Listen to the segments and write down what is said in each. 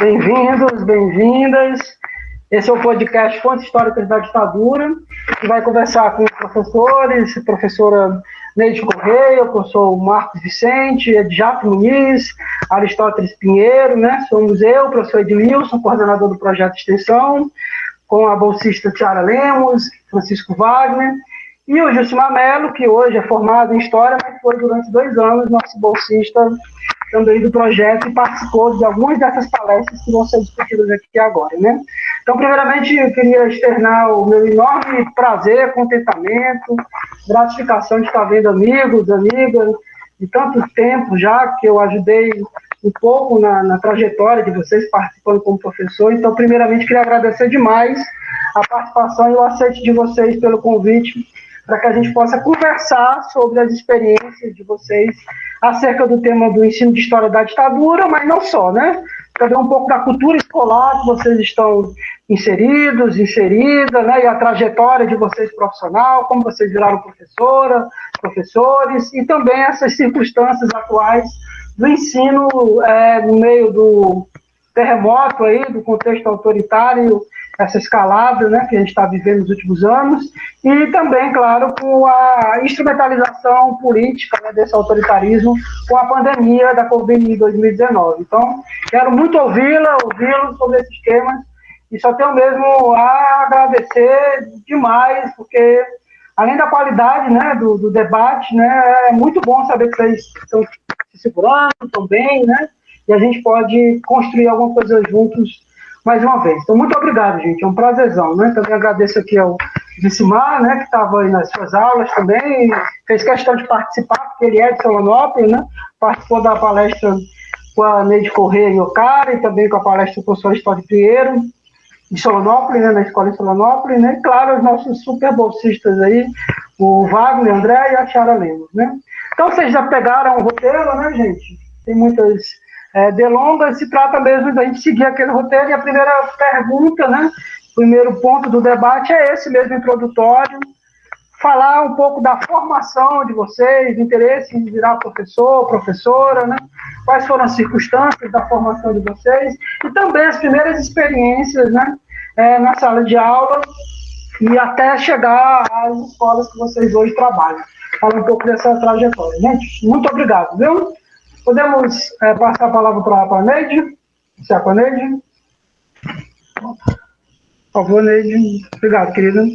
bem-vindos, bem-vindas. Esse é o podcast Fontes Históricas da Ditadura, que vai conversar com professores, professora Neide Correia, o professor Marcos Vicente, Edjato Muniz, Aristóteles Pinheiro, né? Somos eu, professor Edmilson, coordenador do projeto de extensão, com a bolsista Tiara Lemos, Francisco Wagner, e o Gilcimar Melo, que hoje é formado em História, mas foi durante dois anos nosso bolsista também do projeto e participou de algumas dessas palestras que vão ser discutidas aqui agora, né? Então, primeiramente, eu queria externar o meu enorme prazer, contentamento, gratificação de estar vendo amigos, amigas, de tanto tempo já que eu ajudei um pouco na, na trajetória de vocês participando como professor. Então, primeiramente, queria agradecer demais a participação e o aceite de vocês pelo convite para que a gente possa conversar sobre as experiências de vocês acerca do tema do ensino de história da ditadura, mas não só, né? Também um pouco da cultura escolar que vocês estão inseridos, inserida, né? E a trajetória de vocês profissional, como vocês viraram professora, professores, e também essas circunstâncias atuais do ensino é, no meio do terremoto aí, do contexto autoritário essa escalada né, que a gente está vivendo nos últimos anos, e também, claro, com a instrumentalização política né, desse autoritarismo com a pandemia da Covid em 2019. Então, quero muito ouvi-la, ouvi-lo sobre esses temas, e só tenho mesmo a agradecer demais, porque além da qualidade né, do, do debate, né, é muito bom saber que vocês estão se segurando, estão bem, né, e a gente pode construir alguma coisa juntos mais uma vez. Então, muito obrigado, gente. É um prazerzão, né? Também agradeço aqui ao Vicimar, né, que estava aí nas suas aulas também, fez questão de participar, porque ele é de Solonópolis, né? Participou da palestra com a Neide Correia e Ocara, e também com a palestra do professor História Pinheiro, de Solonópolis, né, na escola de Solonópolis, né? E, claro, os nossos super bolsistas aí, o Wagner, o André e a Tiara Lemos, né? Então, vocês já pegaram o roteiro, né, gente? Tem muitas é, delongas, se trata mesmo da gente seguir aquele roteiro. E a primeira pergunta, né, primeiro ponto do debate é esse mesmo introdutório, falar um pouco da formação de vocês, interesse em virar professor, professora, né? quais foram as circunstâncias da formação de vocês, e também as primeiras experiências né, é, na sala de aula e até chegar às escolas que vocês hoje trabalham. Fala um pouco dessa trajetória. Gente, muito obrigado, viu? Podemos é, passar a palavra para a Neide? Se é a Neide? Por favor, Neide. Obrigado, querida.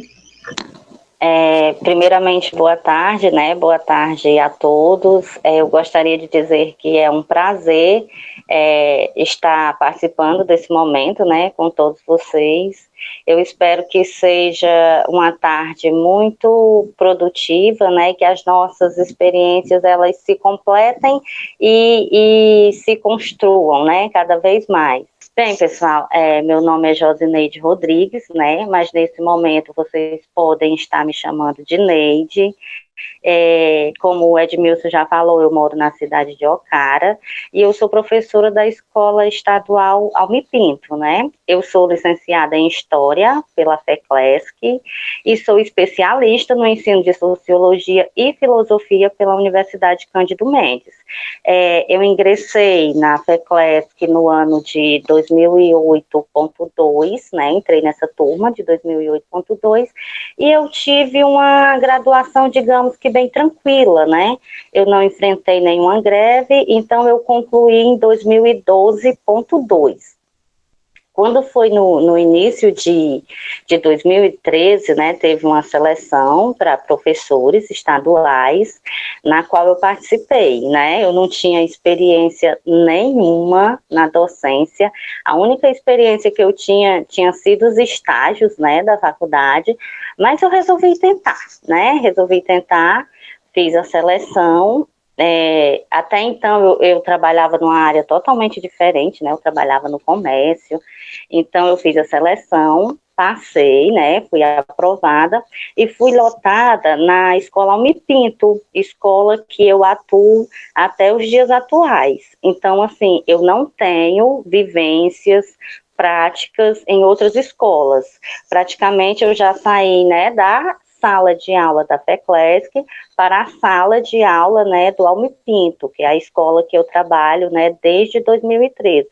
É, primeiramente, boa tarde, né? Boa tarde a todos. É, eu gostaria de dizer que é um prazer é, estar participando desse momento, né, com todos vocês. Eu espero que seja uma tarde muito produtiva, né, que as nossas experiências elas se completem e, e se construam, né, cada vez mais. Bem, pessoal, é, meu nome é Josineide Rodrigues, né? Mas nesse momento vocês podem estar me chamando de Neide. É, como o Edmilson já falou, eu moro na cidade de Ocara e eu sou professora da Escola Estadual Almi Pinto, né? Eu sou licenciada em História pela FECLESC e sou especialista no ensino de Sociologia e Filosofia pela Universidade Cândido Mendes. É, eu ingressei na FECLESC no ano de 2008.2, né? Entrei nessa turma de 2008.2 e eu tive uma graduação, digamos que bem tranquila, né? Eu não enfrentei nenhuma greve, então eu concluí em 2012.2. Quando foi no, no início de, de 2013, né, teve uma seleção para professores estaduais, na qual eu participei, né, eu não tinha experiência nenhuma na docência, a única experiência que eu tinha, tinha sido os estágios, né, da faculdade, mas eu resolvi tentar, né, resolvi tentar, fiz a seleção é, até então eu, eu, trabalhava numa área totalmente diferente, né? Eu trabalhava no comércio, então eu fiz a seleção, passei, né? Fui aprovada e fui lotada na escola Almi Pinto, escola que eu atuo até os dias atuais. Então, assim, eu não tenho vivências práticas em outras escolas. Praticamente eu já saí, né, da sala de aula da FECLESC para a sala de aula, né, do Alme Pinto, que é a escola que eu trabalho, né, desde 2013.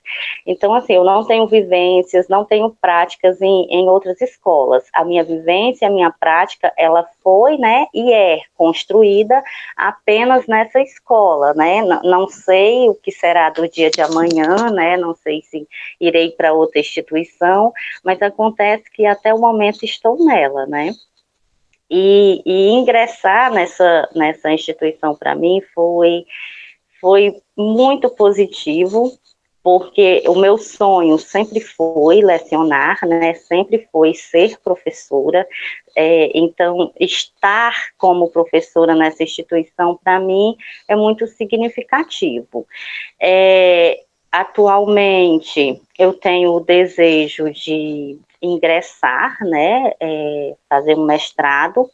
Então, assim, eu não tenho vivências, não tenho práticas em, em outras escolas. A minha vivência, a minha prática, ela foi, né, e é construída apenas nessa escola, né, não, não sei o que será do dia de amanhã, né, não sei se irei para outra instituição, mas acontece que até o momento estou nela, né. E, e ingressar nessa, nessa instituição para mim foi, foi muito positivo, porque o meu sonho sempre foi lecionar, né, sempre foi ser professora, é, então estar como professora nessa instituição, para mim, é muito significativo. É, atualmente, eu tenho o desejo de ingressar, né, é, fazer um mestrado,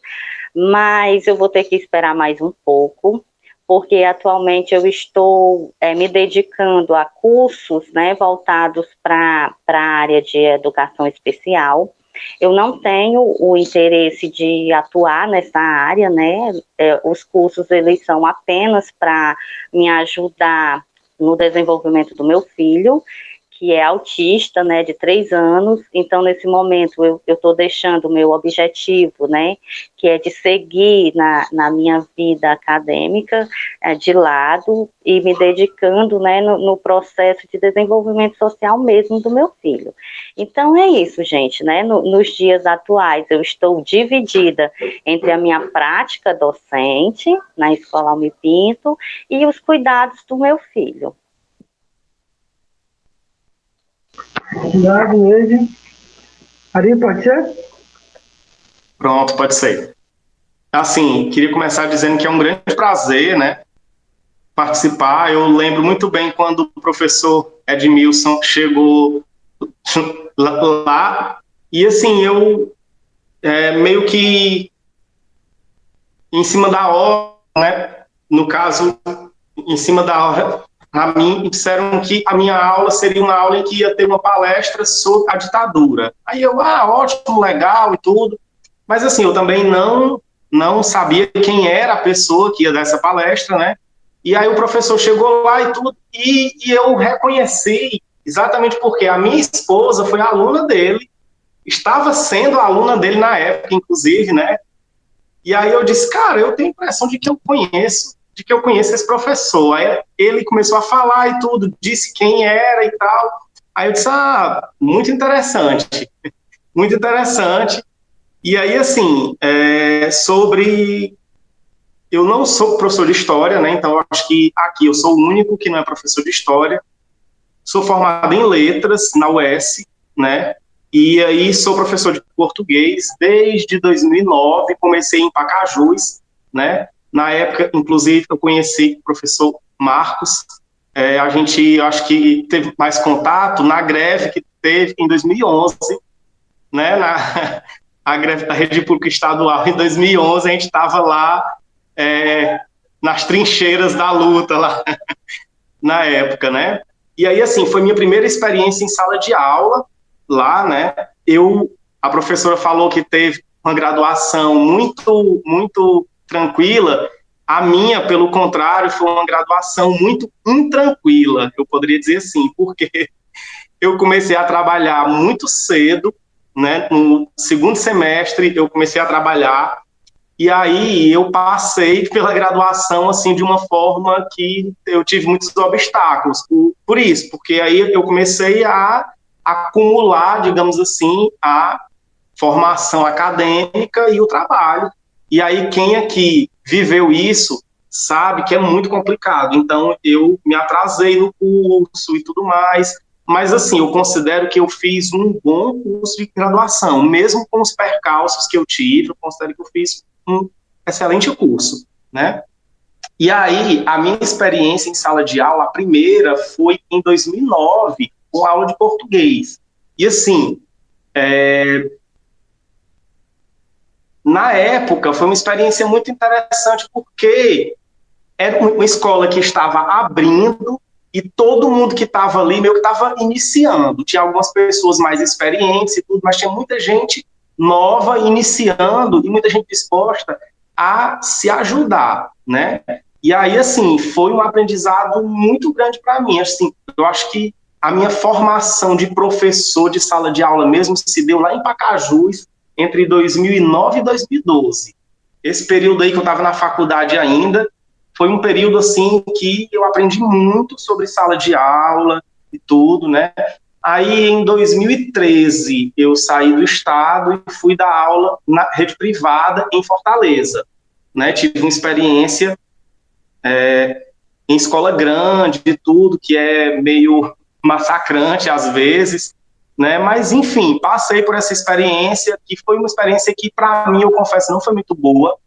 mas eu vou ter que esperar mais um pouco, porque atualmente eu estou é, me dedicando a cursos, né, voltados para a área de educação especial. Eu não tenho o interesse de atuar nessa área, né, é, os cursos, eles são apenas para me ajudar no desenvolvimento do meu filho, que é autista, né, de três anos. Então, nesse momento, eu estou deixando o meu objetivo, né, que é de seguir na, na minha vida acadêmica é, de lado e me dedicando, né, no, no, processo de desenvolvimento social mesmo do meu filho. Então, é isso, gente, né, no, nos dias atuais, eu estou dividida entre a minha prática docente na Escola Alme Pinto e os cuidados do meu filho. Obrigado, Neide. Ari, pode ser? Pronto, pode ser. Assim, queria começar dizendo que é um grande prazer, né, participar. Eu lembro muito bem quando o professor Edmilson chegou lá, e assim, eu é, meio que em cima da hora, né, no caso, em cima da hora, a mim disseram que a minha aula seria uma aula em que ia ter uma palestra sobre a ditadura. Aí eu, ah, ótimo, legal e tudo. Mas assim, eu também não não sabia quem era a pessoa que ia dar essa palestra, né? E aí o professor chegou lá e tudo, e, e eu reconheci exatamente porque a minha esposa foi aluna dele, estava sendo aluna dele na época, inclusive, né? E aí eu disse, cara, eu tenho a impressão de que eu conheço de que eu conheço esse professor. Aí ele começou a falar e tudo, disse quem era e tal. Aí eu disse, ah, muito interessante, muito interessante. E aí, assim, é, sobre. Eu não sou professor de história, né? Então, acho que aqui eu sou o único que não é professor de história. Sou formado em letras na UES, né? E aí sou professor de português desde 2009. Comecei em Pacajus, né? Na época, inclusive, eu conheci o professor Marcos. É, a gente, acho que teve mais contato na greve que teve em 2011, né? Na a greve da rede pública estadual em 2011, a gente estava lá é, nas trincheiras da luta lá na época, né? E aí, assim, foi minha primeira experiência em sala de aula lá, né? Eu, a professora falou que teve uma graduação muito, muito tranquila. A minha, pelo contrário, foi uma graduação muito intranquila, eu poderia dizer assim, porque eu comecei a trabalhar muito cedo, né? No segundo semestre eu comecei a trabalhar e aí eu passei pela graduação assim de uma forma que eu tive muitos obstáculos por, por isso, porque aí eu comecei a acumular, digamos assim, a formação acadêmica e o trabalho. E aí, quem aqui viveu isso sabe que é muito complicado. Então, eu me atrasei no curso e tudo mais. Mas, assim, eu considero que eu fiz um bom curso de graduação, mesmo com os percalços que eu tive, eu considero que eu fiz um excelente curso, né? E aí, a minha experiência em sala de aula, a primeira foi em 2009, com aula de português. E, assim, é, na época, foi uma experiência muito interessante, porque era uma escola que estava abrindo e todo mundo que estava ali meio que estava iniciando. Tinha algumas pessoas mais experientes e tudo, mas tinha muita gente nova, iniciando, e muita gente disposta a se ajudar, né? E aí, assim, foi um aprendizado muito grande para mim. Assim, eu acho que a minha formação de professor de sala de aula mesmo se deu lá em Pacajus, entre 2009 e 2012. Esse período aí que eu estava na faculdade ainda, foi um período, assim, que eu aprendi muito sobre sala de aula e tudo, né? Aí, em 2013, eu saí do estado e fui dar aula na rede privada em Fortaleza. Né? Tive uma experiência é, em escola grande e tudo, que é meio massacrante às vezes, né? Mas enfim, passei por essa experiência que foi uma experiência que para mim, eu confesso, não foi muito boa,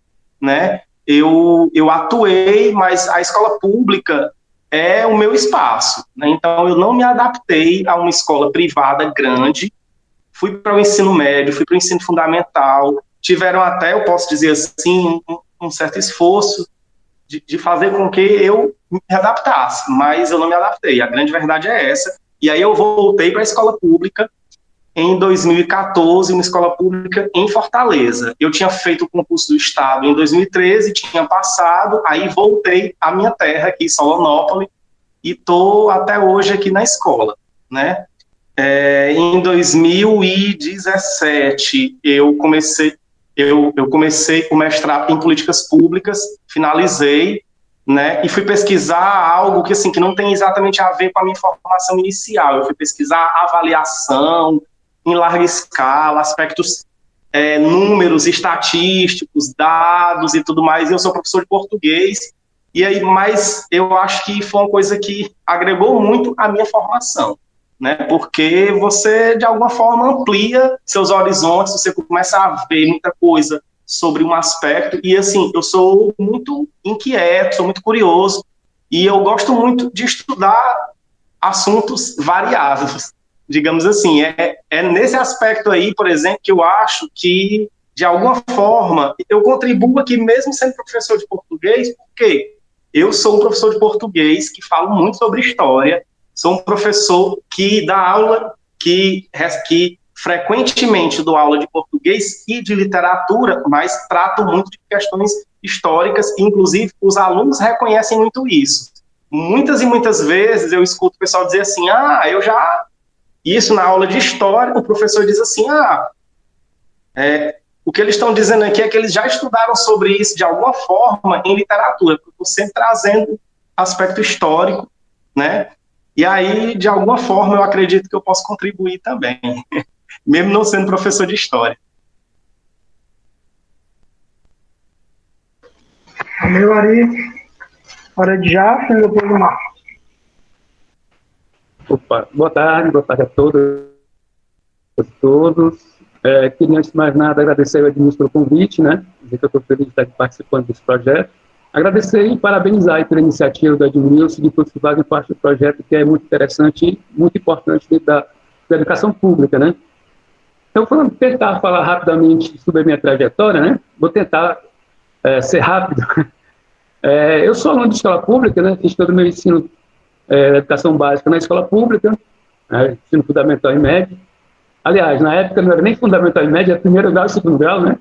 né? Eu eu atuei, mas a escola pública é o meu espaço, né? Então eu não me adaptei a uma escola privada grande. Fui para o ensino médio, fui para o ensino fundamental. Tiveram até, eu posso dizer assim, um, um certo esforço de, de fazer com que eu me adaptasse, mas eu não me adaptei. A grande verdade é essa. E aí eu voltei para a escola pública em 2014, uma escola pública em Fortaleza. Eu tinha feito o concurso do Estado em 2013, tinha passado, aí voltei à minha terra, aqui Solonópolis, e estou até hoje aqui na escola, né? É, em 2017, eu comecei, eu, eu comecei o mestrado em políticas públicas, finalizei, né, e fui pesquisar algo que assim que não tem exatamente a ver com a minha formação inicial. Eu fui pesquisar avaliação em larga escala, aspectos é, números, estatísticos, dados e tudo mais. E eu sou professor de português e aí, mas eu acho que foi uma coisa que agregou muito à minha formação né? Porque você de alguma forma amplia seus horizontes, você começa a ver muita coisa sobre um aspecto e assim, eu sou muito inquieto, sou muito curioso e eu gosto muito de estudar assuntos variados, digamos assim. É, é nesse aspecto aí, por exemplo, que eu acho que de alguma forma eu contribuo aqui mesmo sendo professor de português, porque eu sou um professor de português que falo muito sobre história Sou um professor que dá aula, que, que frequentemente dou aula de português e de literatura, mas trato muito de questões históricas, inclusive os alunos reconhecem muito isso. Muitas e muitas vezes eu escuto o pessoal dizer assim: ah, eu já. Isso na aula de história, o professor diz assim: ah, é, o que eles estão dizendo aqui é que eles já estudaram sobre isso de alguma forma em literatura, porque eu sempre trazendo aspecto histórico, né? E aí, de alguma forma, eu acredito que eu posso contribuir também, mesmo não sendo professor de história. Valeu, Ari. Hora de já, e depois do Marcos. Opa, boa tarde, boa tarde a todos. A todos. É, queria, antes de mais nada, agradecer ao Edmilson pelo convite, né? Dizer que eu estou feliz de estar participando desse projeto. Agradecer e parabenizar pela iniciativa do Edmilson de todos que fazem parte do projeto, que é muito interessante e muito importante dentro da, da educação pública, né? Então, vou tentar falar rapidamente sobre a minha trajetória, né? Vou tentar é, ser rápido. É, eu sou aluno de escola pública, né? Fiz todo o meu ensino é, educação básica na escola pública, né? ensino fundamental e médio. Aliás, na época não era nem fundamental e médio, era primeiro grau e segundo grau, né?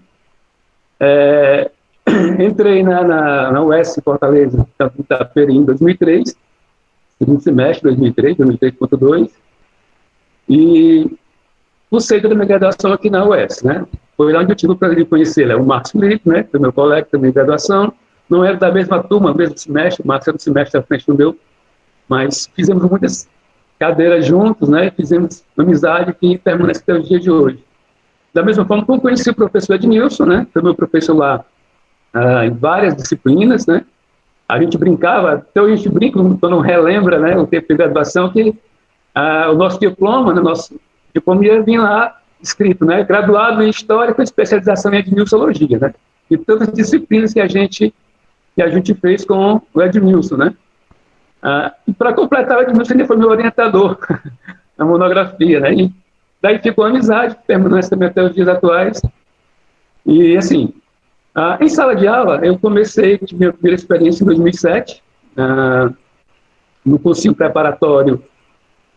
É, entrei na, na, na UES Fortaleza, Itaperi, em 2003, segundo semestre, 2003, 2003.2, e cursei toda a minha graduação aqui na UES, né? Foi lá onde eu tive o prazer de conhecer né? o Marcos Felipe, né? Foi meu colega também de graduação, não era da mesma turma, mesmo semestre, o Marcos era do semestre à frente do meu, mas fizemos muitas cadeiras juntos, né? Fizemos amizade que permanece até o dia de hoje. Da mesma forma como conheci o professor Ednilson, né? Foi meu professor lá ah, em várias disciplinas, né? A gente brincava, hoje a gente brinca, quando relembra, né, o tempo de graduação, que ah, o nosso diploma, né, nosso diploma ia vir lá escrito, né, graduado em História com especialização em Edmilsologia, né? E todas as disciplinas que a gente que a gente fez com o Edmilson, né? Ah, e para completar, o Edmilson ele foi meu orientador na monografia, né? E daí ficou amizade, permanece também até os dias atuais. E, assim, ah, em sala de aula, eu comecei, tive minha primeira experiência em 2007, ah, no cursinho preparatório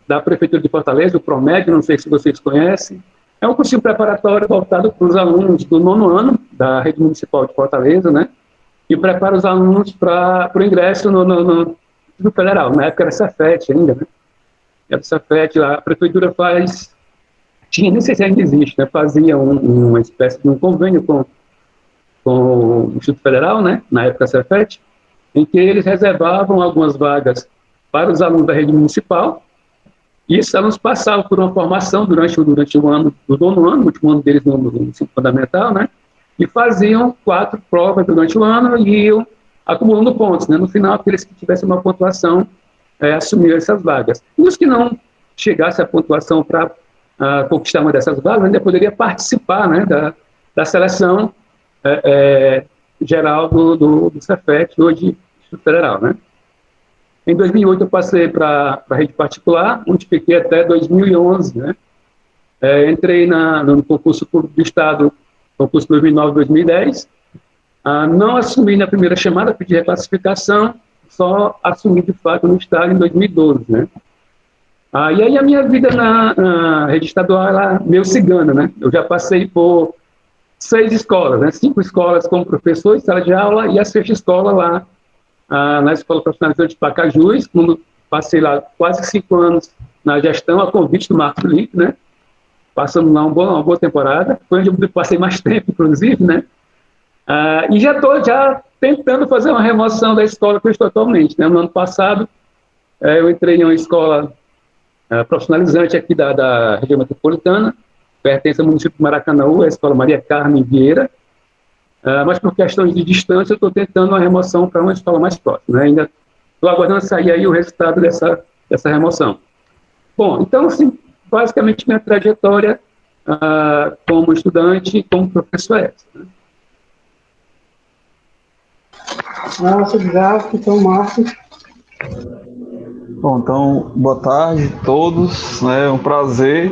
da Prefeitura de Fortaleza, o Promed, não sei se vocês conhecem. É um cursinho preparatório voltado para os alunos do nono ano da rede municipal de Fortaleza, né? E prepara os alunos para o ingresso no, no, no, no, federal. Na época era Cefet ainda, né? Era Cefet, a prefeitura faz tinha, nem sei se ainda existe, né? Fazia um, uma espécie de um convênio com, com o Instituto Federal, né? Na época Cefet, em que eles reservavam algumas vagas para os alunos da rede municipal, e esses alunos passavam por uma formação durante, durante o ano, do nono ano, o último ano deles no, no ensino fundamental, né? E faziam quatro provas durante o ano e iam acumulando pontos, né? No final, aqueles que tivessem uma pontuação é, assumiam essas vagas. E os que não chegassem a pontuação para uh, conquistar uma dessas vagas ainda poderia participar, né? Da, da seleção é, é, geral do, do, do Cefet, hoje Federal, né? Em 2008 eu passei para a rede particular, onde fiquei até 2011, né? É, entrei na, no concurso público do Estado, concurso 2009-2010. Ah, não assumi na primeira chamada, pedi reclassificação, só assumi de fato no Estado em 2012, né? Ah, e aí a minha vida na, na rede estadual era meio cigana, né? Eu já passei por seis escolas, né? Cinco escolas como professor sala de aula e a sexta escola lá ah, na Escola Profissionalizante de Pacajus, quando passei lá quase cinco anos na gestão, a convite do Marcos Felipe, né? Passando lá um bom, uma boa temporada, foi onde eu passei mais tempo, inclusive, né? Ah, e já estou já tentando fazer uma remoção da escola que eu estou atualmente. Né? No ano passado, eh, eu entrei em uma escola eh, profissionalizante aqui da, da região metropolitana, pertence ao município de Maracanãú, a Escola Maria Carmen Vieira, Uh, mas por questões de distância, eu estou tentando uma remoção para uma escola mais próxima. Né? Ainda estou aguardando sair aí o resultado dessa, dessa remoção. Bom, então, assim, basicamente minha trajetória uh, como estudante e como professor é essa. Né? Nossa, obrigado, então, Márcio. Bom, então, boa tarde a todos. Né? É um prazer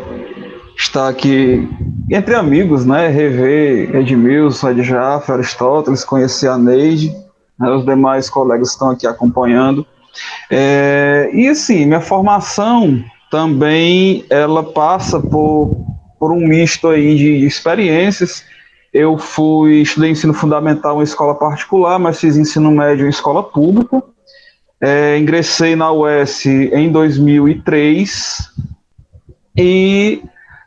estar aqui entre amigos, né? Rever Edmilson, Edjaf, Aristóteles, conhecer a Neide, né? os demais colegas estão aqui acompanhando. É, e assim, minha formação também ela passa por, por um misto aí de experiências. Eu fui estudei ensino fundamental em escola particular, mas fiz ensino médio em escola pública. É, ingressei na UES em 2003 e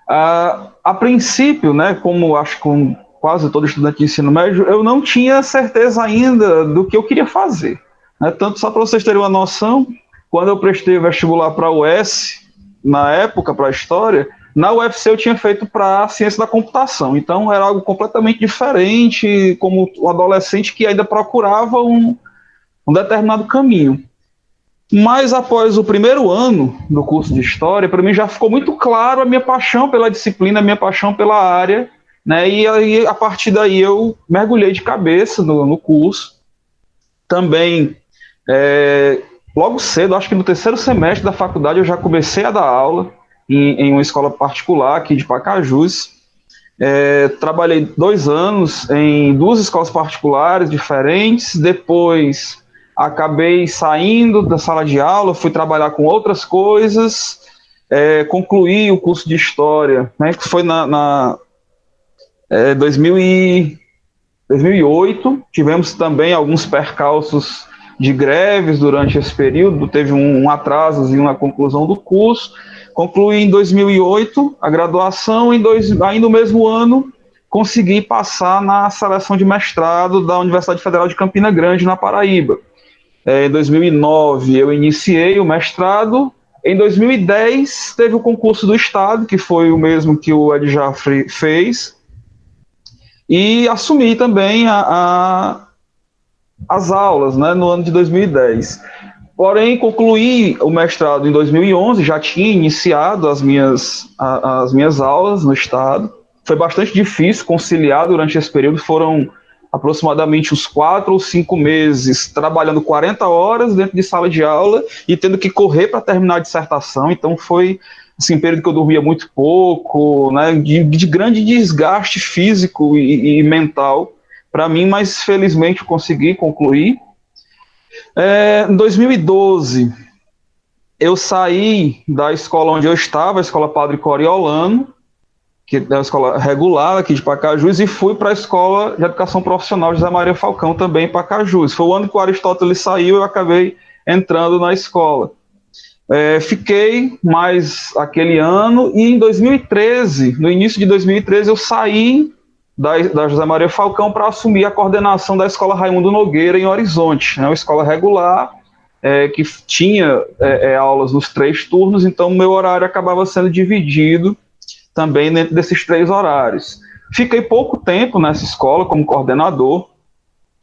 a, a princípio, né, como acho que com quase todo estudante de ensino médio, eu não tinha certeza ainda do que eu queria fazer. Né? Tanto só para vocês terem uma noção, quando eu prestei vestibular para a UES, na época, para a História, na UFC eu tinha feito para Ciência da Computação. Então era algo completamente diferente, como um adolescente que ainda procurava um, um determinado caminho. Mas após o primeiro ano do curso de História, para mim já ficou muito claro a minha paixão pela disciplina, a minha paixão pela área, né? E aí, a partir daí eu mergulhei de cabeça no, no curso. Também, é, logo cedo, acho que no terceiro semestre da faculdade, eu já comecei a dar aula em, em uma escola particular aqui de Pacajus. É, trabalhei dois anos em duas escolas particulares diferentes, depois acabei saindo da sala de aula, fui trabalhar com outras coisas, é, concluí o curso de História, né, que foi na, na é, 2000 e, 2008, tivemos também alguns percalços de greves durante esse período, teve um, um atraso na conclusão do curso, concluí em 2008 a graduação, em dois, ainda no mesmo ano consegui passar na seleção de mestrado da Universidade Federal de Campina Grande, na Paraíba. É, em 2009 eu iniciei o mestrado. Em 2010 teve o concurso do Estado, que foi o mesmo que o Ed Jaffrey fez. E assumi também a, a, as aulas né, no ano de 2010. Porém, concluí o mestrado em 2011, já tinha iniciado as minhas, a, as minhas aulas no Estado. Foi bastante difícil conciliar durante esse período, foram aproximadamente uns quatro ou cinco meses trabalhando 40 horas dentro de sala de aula e tendo que correr para terminar a dissertação. Então foi assim, um período que eu dormia muito pouco, né, de, de grande desgaste físico e, e mental para mim, mas felizmente eu consegui concluir. É, em 2012, eu saí da escola onde eu estava, a escola Padre Coriolano, que é uma escola regular aqui de Pacajus, e fui para a escola de educação profissional José Maria Falcão, também em Pacajus. Foi o ano que o Aristóteles saiu, eu acabei entrando na escola. É, fiquei mais aquele ano, e em 2013, no início de 2013, eu saí da, da José Maria Falcão para assumir a coordenação da escola Raimundo Nogueira em Horizonte, né, uma escola regular, é, que tinha é, é aulas nos três turnos, então meu horário acabava sendo dividido também dentro desses três horários. Fiquei pouco tempo nessa escola como coordenador.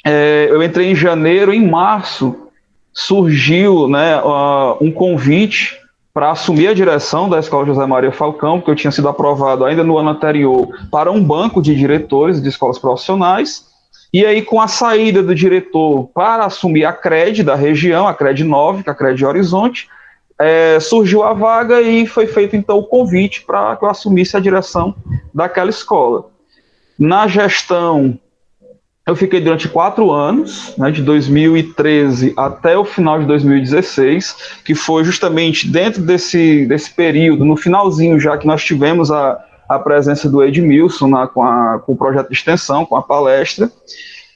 É, eu entrei em janeiro, em março surgiu né, uh, um convite para assumir a direção da Escola José Maria Falcão, que eu tinha sido aprovado ainda no ano anterior para um banco de diretores de escolas profissionais. E aí, com a saída do diretor para assumir a CRED da região, a CRED 9, que é a CRED Horizonte, é, surgiu a vaga e foi feito então o convite para que eu assumisse a direção daquela escola. Na gestão, eu fiquei durante quatro anos, né, de 2013 até o final de 2016, que foi justamente dentro desse, desse período, no finalzinho já que nós tivemos a, a presença do Edmilson na, com, a, com o projeto de extensão, com a palestra.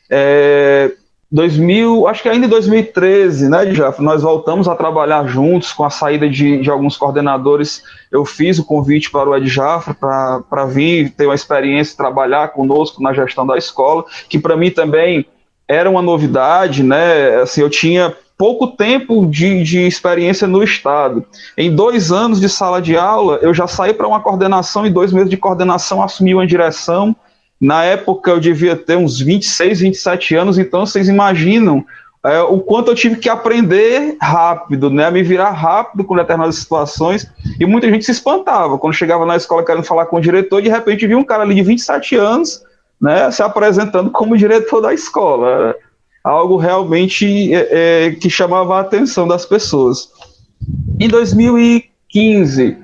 É, 2000, acho que ainda em 2013, né, já nós voltamos a trabalhar juntos com a saída de, de alguns coordenadores. Eu fiz o convite para o Ed Jafra para vir ter uma experiência, trabalhar conosco na gestão da escola, que para mim também era uma novidade, né? Assim, eu tinha pouco tempo de, de experiência no Estado. Em dois anos de sala de aula, eu já saí para uma coordenação, e dois meses de coordenação assumi uma direção na época eu devia ter uns 26, 27 anos, então vocês imaginam é, o quanto eu tive que aprender rápido, né, me virar rápido com determinadas situações, e muita gente se espantava. Quando chegava na escola querendo falar com o diretor, de repente via um cara ali de 27 anos, né, se apresentando como diretor da escola, algo realmente é, é, que chamava a atenção das pessoas. Em 2015,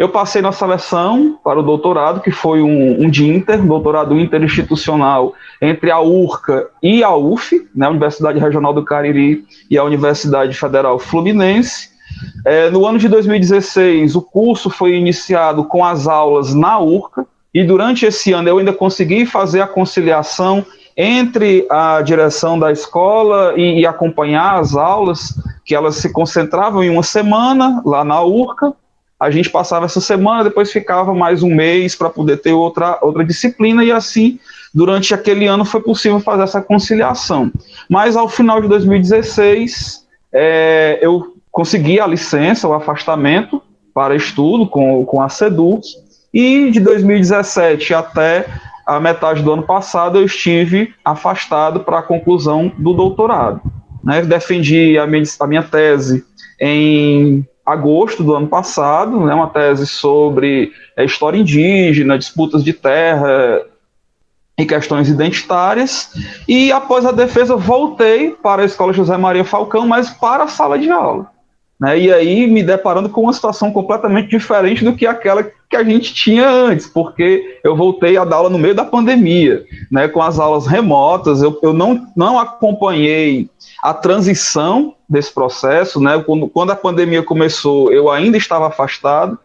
eu passei na seleção para o doutorado, que foi um, um de inter, doutorado interinstitucional entre a URCA e a UF, né, a Universidade Regional do Cariri e a Universidade Federal Fluminense. É, no ano de 2016, o curso foi iniciado com as aulas na URCA, e durante esse ano eu ainda consegui fazer a conciliação entre a direção da escola e, e acompanhar as aulas, que elas se concentravam em uma semana lá na URCA, a gente passava essa semana, depois ficava mais um mês para poder ter outra, outra disciplina, e assim, durante aquele ano foi possível fazer essa conciliação. Mas ao final de 2016, é, eu consegui a licença, o afastamento para estudo com, com a SEDUC, e de 2017 até a metade do ano passado eu estive afastado para a conclusão do doutorado. Né? Defendi a minha, a minha tese em agosto do ano passado, né, uma tese sobre é, história indígena, disputas de terra e questões identitárias. E após a defesa, voltei para a Escola José Maria Falcão, mas para a sala de aula. Né, e aí me deparando com uma situação completamente diferente do que aquela que a gente tinha antes, porque eu voltei a dar aula no meio da pandemia, né, com as aulas remotas, eu, eu não, não acompanhei a transição desse processo, né? Quando, quando a pandemia começou, eu ainda estava afastado,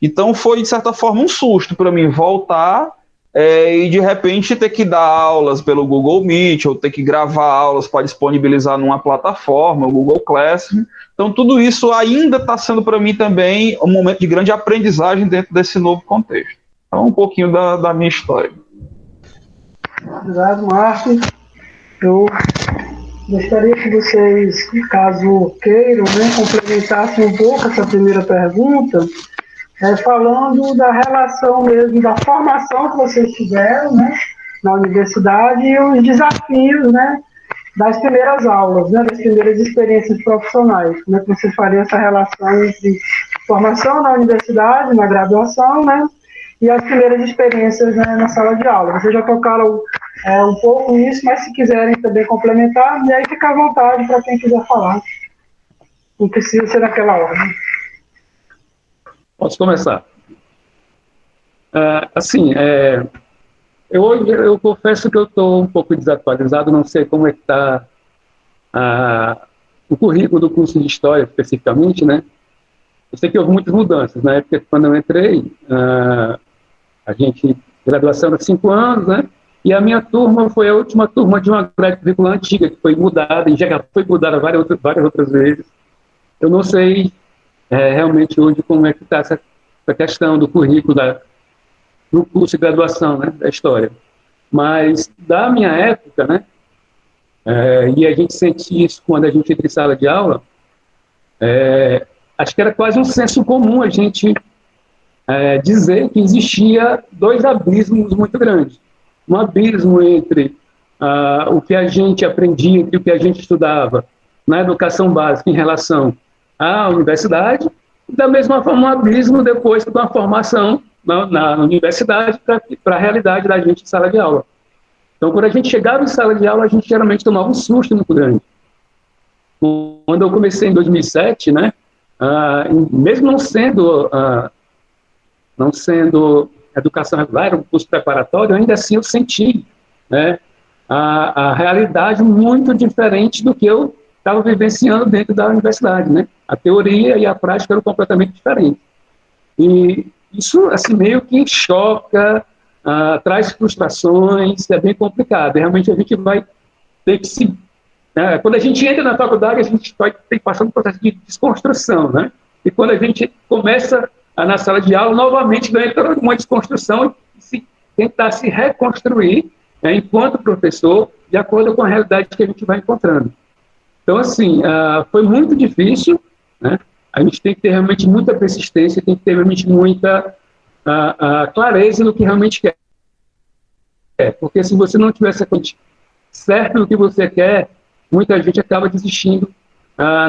então foi de certa forma um susto para mim voltar é, e de repente ter que dar aulas pelo Google Meet ou ter que gravar aulas para disponibilizar numa plataforma, o Google Classroom. Então tudo isso ainda está sendo para mim também um momento de grande aprendizagem dentro desse novo contexto. Então um pouquinho da, da minha história. Obrigado, Márcio. Eu Gostaria que vocês, caso queiram, né, complementassem um pouco essa primeira pergunta, é, falando da relação mesmo, da formação que vocês tiveram né, na universidade e os desafios né, das primeiras aulas, né, das primeiras experiências profissionais. Como é que vocês fariam essa relação entre formação na universidade, na graduação, né, e as primeiras experiências né, na sala de aula. Vocês já tocaram é, um pouco nisso, mas se quiserem também complementar, e aí fica à vontade para quem quiser falar. Não precisa ser naquela hora. Né? Posso começar? Uh, assim, é, eu, eu confesso que eu estou um pouco desatualizado, não sei como é que está uh, o currículo do curso de História, especificamente, né? Eu sei que houve muitas mudanças. Na época, quando eu entrei, uh, A gente, graduação de cinco anos, né? E a minha turma foi a última turma de uma grade curricular antiga, que foi mudada, e já foi mudada várias outras, várias outras vezes. Eu não sei é, realmente hoje como é que está essa, essa, questão do currículo da, do curso de graduação, né, da história. Mas, da minha época, né, é, e a gente sente isso quando a gente entra em sala de aula, é, acho que era quase um senso comum a gente é, dizer que existia dois abismos muito grandes um abismo entre uh, o que a gente aprendia, entre o que a gente estudava na educação básica em relação à universidade, e da mesma forma um abismo depois de uma formação na, na universidade para a realidade da gente em sala de aula. Então, quando a gente chegava em sala de aula, a gente geralmente tomava um susto muito grande. Quando eu comecei em 2007, né, uh, mesmo não sendo, uh, não sendo educação regular, um curso preparatório, ainda assim eu senti né, a, a realidade muito diferente do que eu estava vivenciando dentro da universidade, né? A teoria e a prática eram completamente diferentes. E isso, assim, meio que choca, uh, traz frustrações, é bem complicado. Realmente a gente vai ter que se... Né? Quando a gente entra na faculdade, a gente vai ter que passar um processo de desconstrução, né? E quando a gente começa na sala de aula, novamente ganha toda uma desconstrução e se, tentar se reconstruir né, enquanto professor, de acordo com a realidade que a gente vai encontrando. Então, assim, uh, foi muito difícil, né? A gente tem que ter realmente muita persistência, tem que ter realmente muita uh, uh, clareza no que realmente quer. É, porque se você não tiver certo no que você quer, muita gente acaba desistindo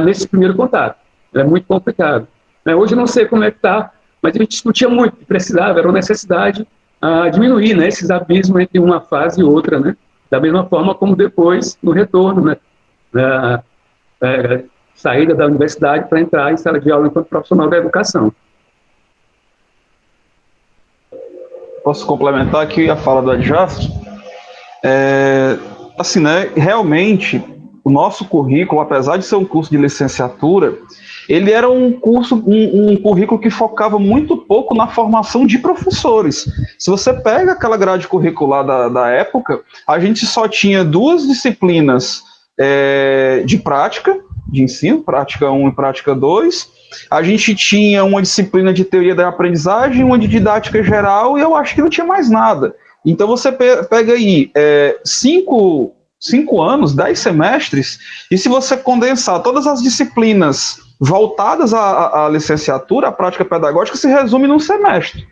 nesse primeiro contato. É muito complicado. Né? Hoje eu não sei como é que está mas a gente discutia muito, precisava, era uma necessidade diminuir né, esses abismos entre uma fase e outra, né? Da mesma forma como depois, no retorno, né? Da, é, saída da universidade para entrar em sala de aula enquanto profissional da educação. Posso complementar aqui a fala do Adjust? É, assim, né, realmente, o nosso currículo, apesar de ser um curso de licenciatura, ele era um curso, um, um, currículo que focava muito pouco na formação de professores. Se você pega aquela grade curricular da, da época, a gente só tinha duas disciplinas é, de prática, de ensino, prática 1 e prática 2. A gente tinha uma disciplina de teoria da aprendizagem, uma de didática geral, e eu acho que não tinha mais nada. Então você pega aí é, cinco, cinco anos, dez semestres, e se você condensar todas as disciplinas voltadas à, à licenciatura, à prática pedagógica, se resume num semestre.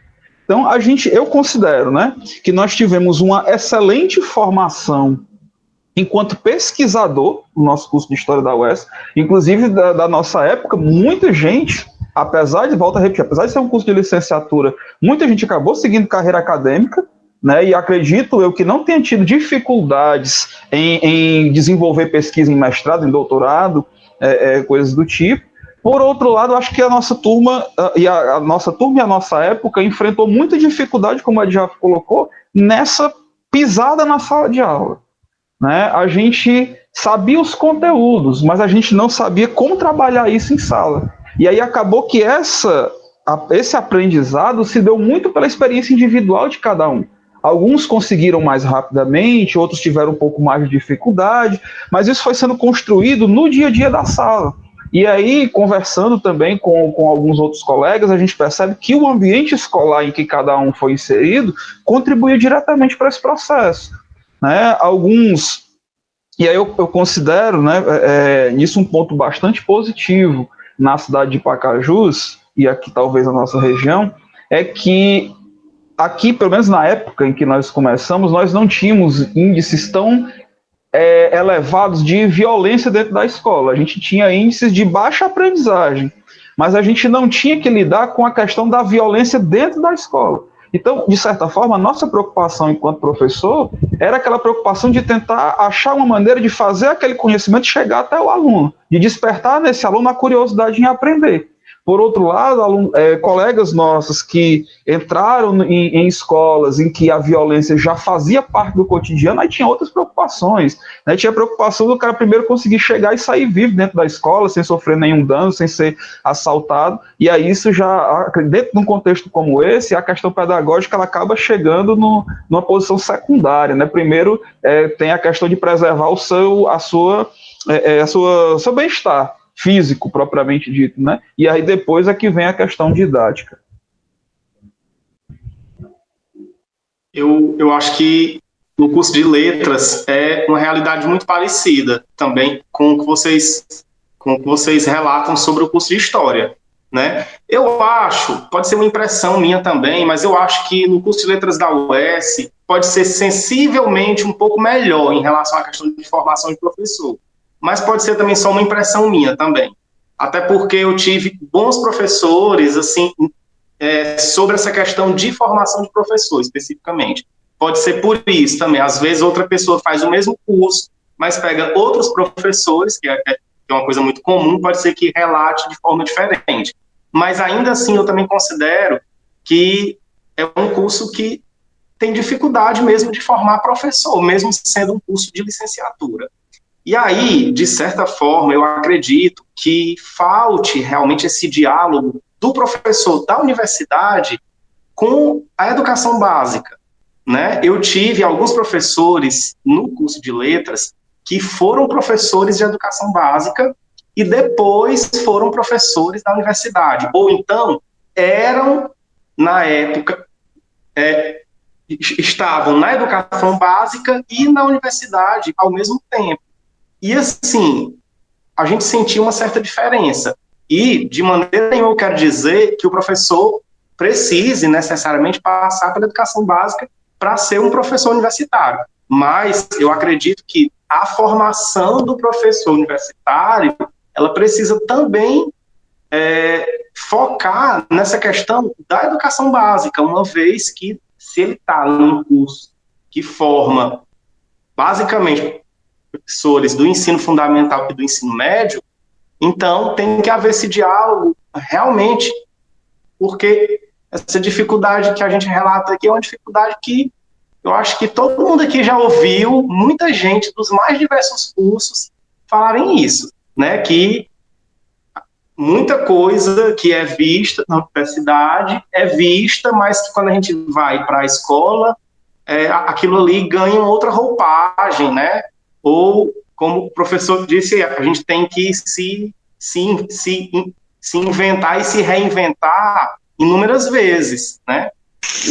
Então, a gente, eu considero, né, que nós tivemos uma excelente formação enquanto pesquisador no nosso curso de História da UES, inclusive da, da, nossa época, muita gente, apesar de, volta a repetir, apesar de ser um curso de licenciatura, muita gente acabou seguindo carreira acadêmica, né, e acredito eu que não tenha tido dificuldades em, em desenvolver pesquisa em mestrado, em doutorado, é, é, coisas do tipo, por outro lado, acho que a nossa turma, e a, a, nossa turma e a nossa época enfrentou muita dificuldade, como a já colocou, nessa pisada na sala de aula. Né? A gente sabia os conteúdos, mas a gente não sabia como trabalhar isso em sala. E aí acabou que essa, esse aprendizado se deu muito pela experiência individual de cada um. Alguns conseguiram mais rapidamente, outros tiveram um pouco mais de dificuldade, mas isso foi sendo construído no dia a dia da sala. E aí, conversando também com, com alguns outros colegas, a gente percebe que o ambiente escolar em que cada um foi inserido contribuiu diretamente para esse processo. Né? Alguns, e aí eu, eu considero né, é, é, nisso um ponto bastante positivo na cidade de Pacajus, e aqui talvez na nossa região, é que aqui, pelo menos na época em que nós começamos, nós não tínhamos índices tão é, elevados de violência dentro da escola. A gente tinha índices de baixa aprendizagem, mas a gente não tinha que lidar com a questão da violência dentro da escola. Então, de certa forma, a nossa preocupação enquanto professor era aquela preocupação de tentar achar uma maneira de fazer aquele conhecimento chegar até o aluno, de despertar nesse aluno a curiosidade em aprender. Por outro lado, é, colegas nossos que entraram em, em, escolas em que a violência já fazia parte do cotidiano, aí tinha outras preocupações. Né? Tinha a preocupação do cara primeiro conseguir chegar e sair vivo dentro da escola, sem sofrer nenhum dano, sem ser assaltado. E aí isso já, dentro de um contexto como esse, a questão pedagógica ela acaba chegando no, numa posição secundária. Né? Primeiro é, tem a questão de preservar o seu, a sua, é, é a sua, seu bem-estar físico propriamente dito, né? E aí depois é que vem a questão didática. Eu, eu acho que no curso de letras é uma realidade muito parecida também com o que vocês com o que vocês relatam sobre o curso de história, né? Eu acho, pode ser uma impressão minha também, mas eu acho que no curso de letras da UES pode ser sensivelmente um pouco melhor em relação à questão de formação de professor mas pode ser também só uma impressão minha também. Até porque eu tive bons professores, assim, é, sobre essa questão de formação de professor, especificamente. Pode ser por isso também. Às vezes, outra pessoa faz o mesmo curso, mas pega outros professores, que é, é uma coisa muito comum, pode ser que relate de forma diferente. Mas ainda assim, eu também considero que é um curso que tem dificuldade mesmo de formar professor, mesmo sendo um curso de licenciatura. E aí, de certa forma, eu acredito que falte realmente esse diálogo do professor da universidade com a educação básica. Né? Eu tive alguns professores no curso de letras que foram professores de educação básica e depois foram professores da universidade, ou então eram, na época, é, estavam na educação básica e na universidade ao mesmo tempo. E assim, a gente sentiu uma certa diferença. E, de maneira nenhuma, eu quero dizer que o professor precise necessariamente passar pela educação básica para ser um professor universitário. Mas eu acredito que a formação do professor universitário ela precisa também é, focar nessa questão da educação básica, uma vez que se ele está num curso que forma basicamente professores do ensino fundamental e do ensino médio, então tem que haver esse diálogo realmente, porque essa dificuldade que a gente relata aqui é uma dificuldade que eu acho que todo mundo aqui já ouviu, muita gente dos mais diversos cursos falarem isso, né, que muita coisa que é vista na universidade é vista, mas que quando a gente vai para a escola, é, aquilo ali ganha outra roupagem, né? Ou, como o professor disse, a gente tem que se, se, se, se inventar e se reinventar inúmeras vezes, né?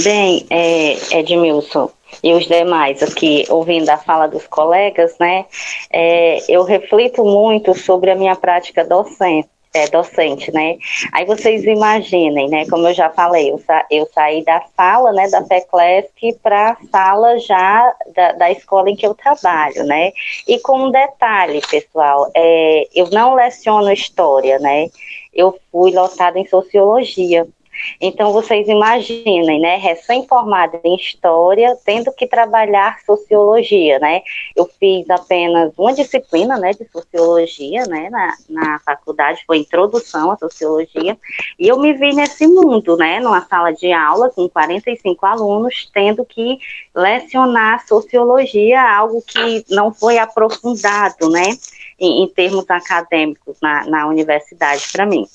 Bem, é, Edmilson, e os demais aqui, ouvindo a fala dos colegas, né, é, eu reflito muito sobre a minha prática docente é, docente, né? Aí vocês imaginem, né? Como eu já falei, eu, sa eu saí da sala, né, da FECLESC para a sala já da, da, escola em que eu trabalho, né? E com um detalhe, pessoal, é, eu não leciono história, né? Eu fui lotada em sociologia. Então, vocês imaginem, né, recém-formada em História, tendo que trabalhar Sociologia, né, eu fiz apenas uma disciplina, né, de Sociologia, né, na, na faculdade, foi Introdução à Sociologia, e eu me vi nesse mundo, né, numa sala de aula com 45 alunos, tendo que lecionar Sociologia, algo que não foi aprofundado, né, em, em termos acadêmicos na, na universidade para mim.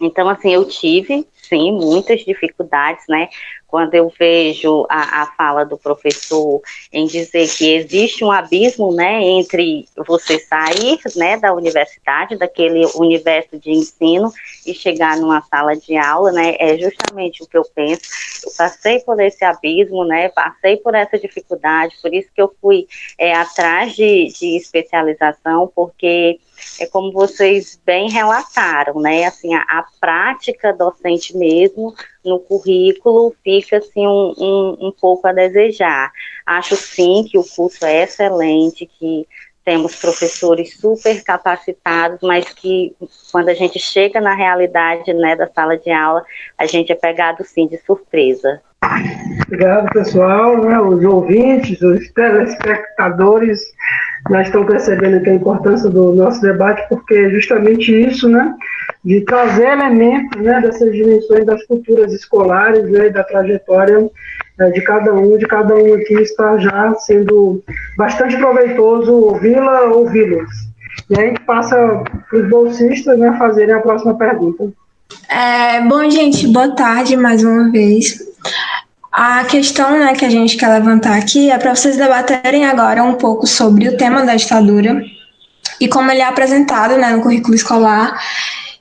Então, assim, eu tive sim, muitas dificuldades, né? Quando eu vejo a, a fala do professor em dizer que existe um abismo, né, entre você sair, né, da universidade, daquele universo de ensino e chegar numa sala de aula, né, é justamente o que eu penso. Eu passei por esse abismo, né, passei por essa dificuldade, por isso que eu fui é, atrás de, de especialização, porque é como vocês bem relataram, né? Assim, a, a prática docente mesmo no currículo fica assim um, um, um pouco a desejar. Acho sim que o curso é excelente, que temos professores super capacitados, mas que quando a gente chega na realidade né, da sala de aula, a gente é pegado sim de surpresa. Obrigado, pessoal, né, os ouvintes, os telespectadores, nós estamos percebendo aqui a importância do nosso debate, porque é justamente isso, né? De trazer elementos né, dessas dimensões das culturas escolares, né, da trajetória é, de cada um, de cada um aqui está já sendo bastante proveitoso ouvi-la, ouvi-los. E aí a gente passa para os bolsistas né, fazerem a próxima pergunta. É, bom, gente, boa tarde mais uma vez. A questão né, que a gente quer levantar aqui é para vocês debaterem agora um pouco sobre o tema da ditadura e como ele é apresentado né, no currículo escolar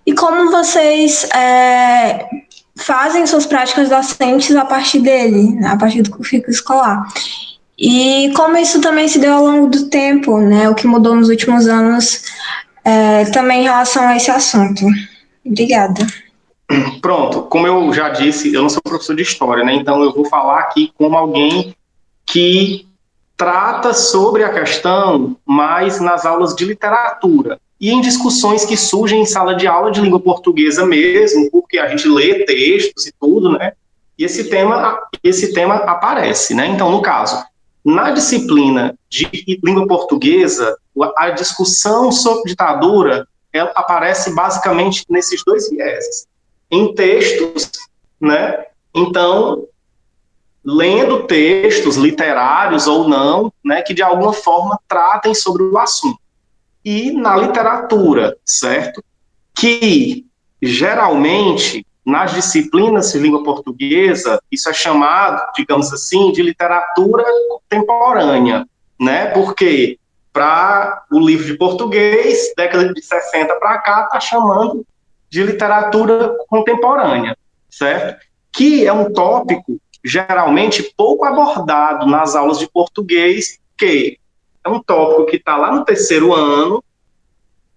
e como vocês é, fazem suas práticas docentes a partir dele, a partir do currículo escolar. E como isso também se deu ao longo do tempo, né, o que mudou nos últimos anos é, também em relação a esse assunto. Obrigada. Pronto, como eu já disse, eu não sou professor de história, né? Então eu vou falar aqui como alguém que trata sobre a questão mais nas aulas de literatura e em discussões que surgem em sala de aula de língua portuguesa mesmo, porque a gente lê textos e tudo, né? E esse tema, esse tema aparece, né? Então, no caso, na disciplina de língua portuguesa, a discussão sobre ditadura ela aparece basicamente nesses dois vieses em textos, né? Então, lendo textos literários ou não, né, que de alguma forma tratem sobre o assunto. E na literatura, certo? Que geralmente nas disciplinas de língua portuguesa, isso é chamado, digamos assim, de literatura contemporânea, né? Porque para o livro de português, década de 60 para cá, está chamando de literatura contemporânea, certo? Que é um tópico geralmente pouco abordado nas aulas de português, que é um tópico que está lá no terceiro ano,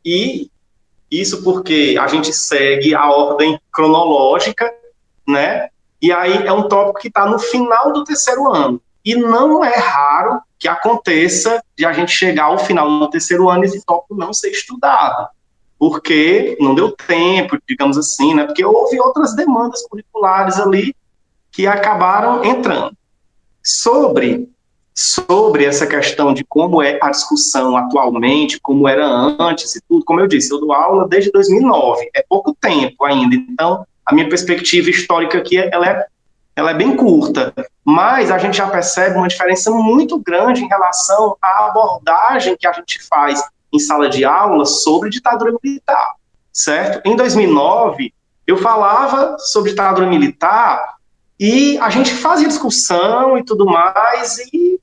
e isso porque a gente segue a ordem cronológica, né? E aí é um tópico que está no final do terceiro ano. E não é raro que aconteça de a gente chegar ao final do terceiro ano e esse tópico não ser estudado porque não deu tempo, digamos assim, né? Porque houve outras demandas curriculares ali que acabaram entrando. Sobre sobre essa questão de como é a discussão atualmente, como era antes e tudo, como eu disse, eu dou aula desde 2009, é pouco tempo ainda, então a minha perspectiva histórica aqui ela é, ela é bem curta, mas a gente já percebe uma diferença muito grande em relação à abordagem que a gente faz em sala de aula sobre ditadura militar, certo? Em 2009, eu falava sobre ditadura militar e a gente fazia discussão e tudo mais, e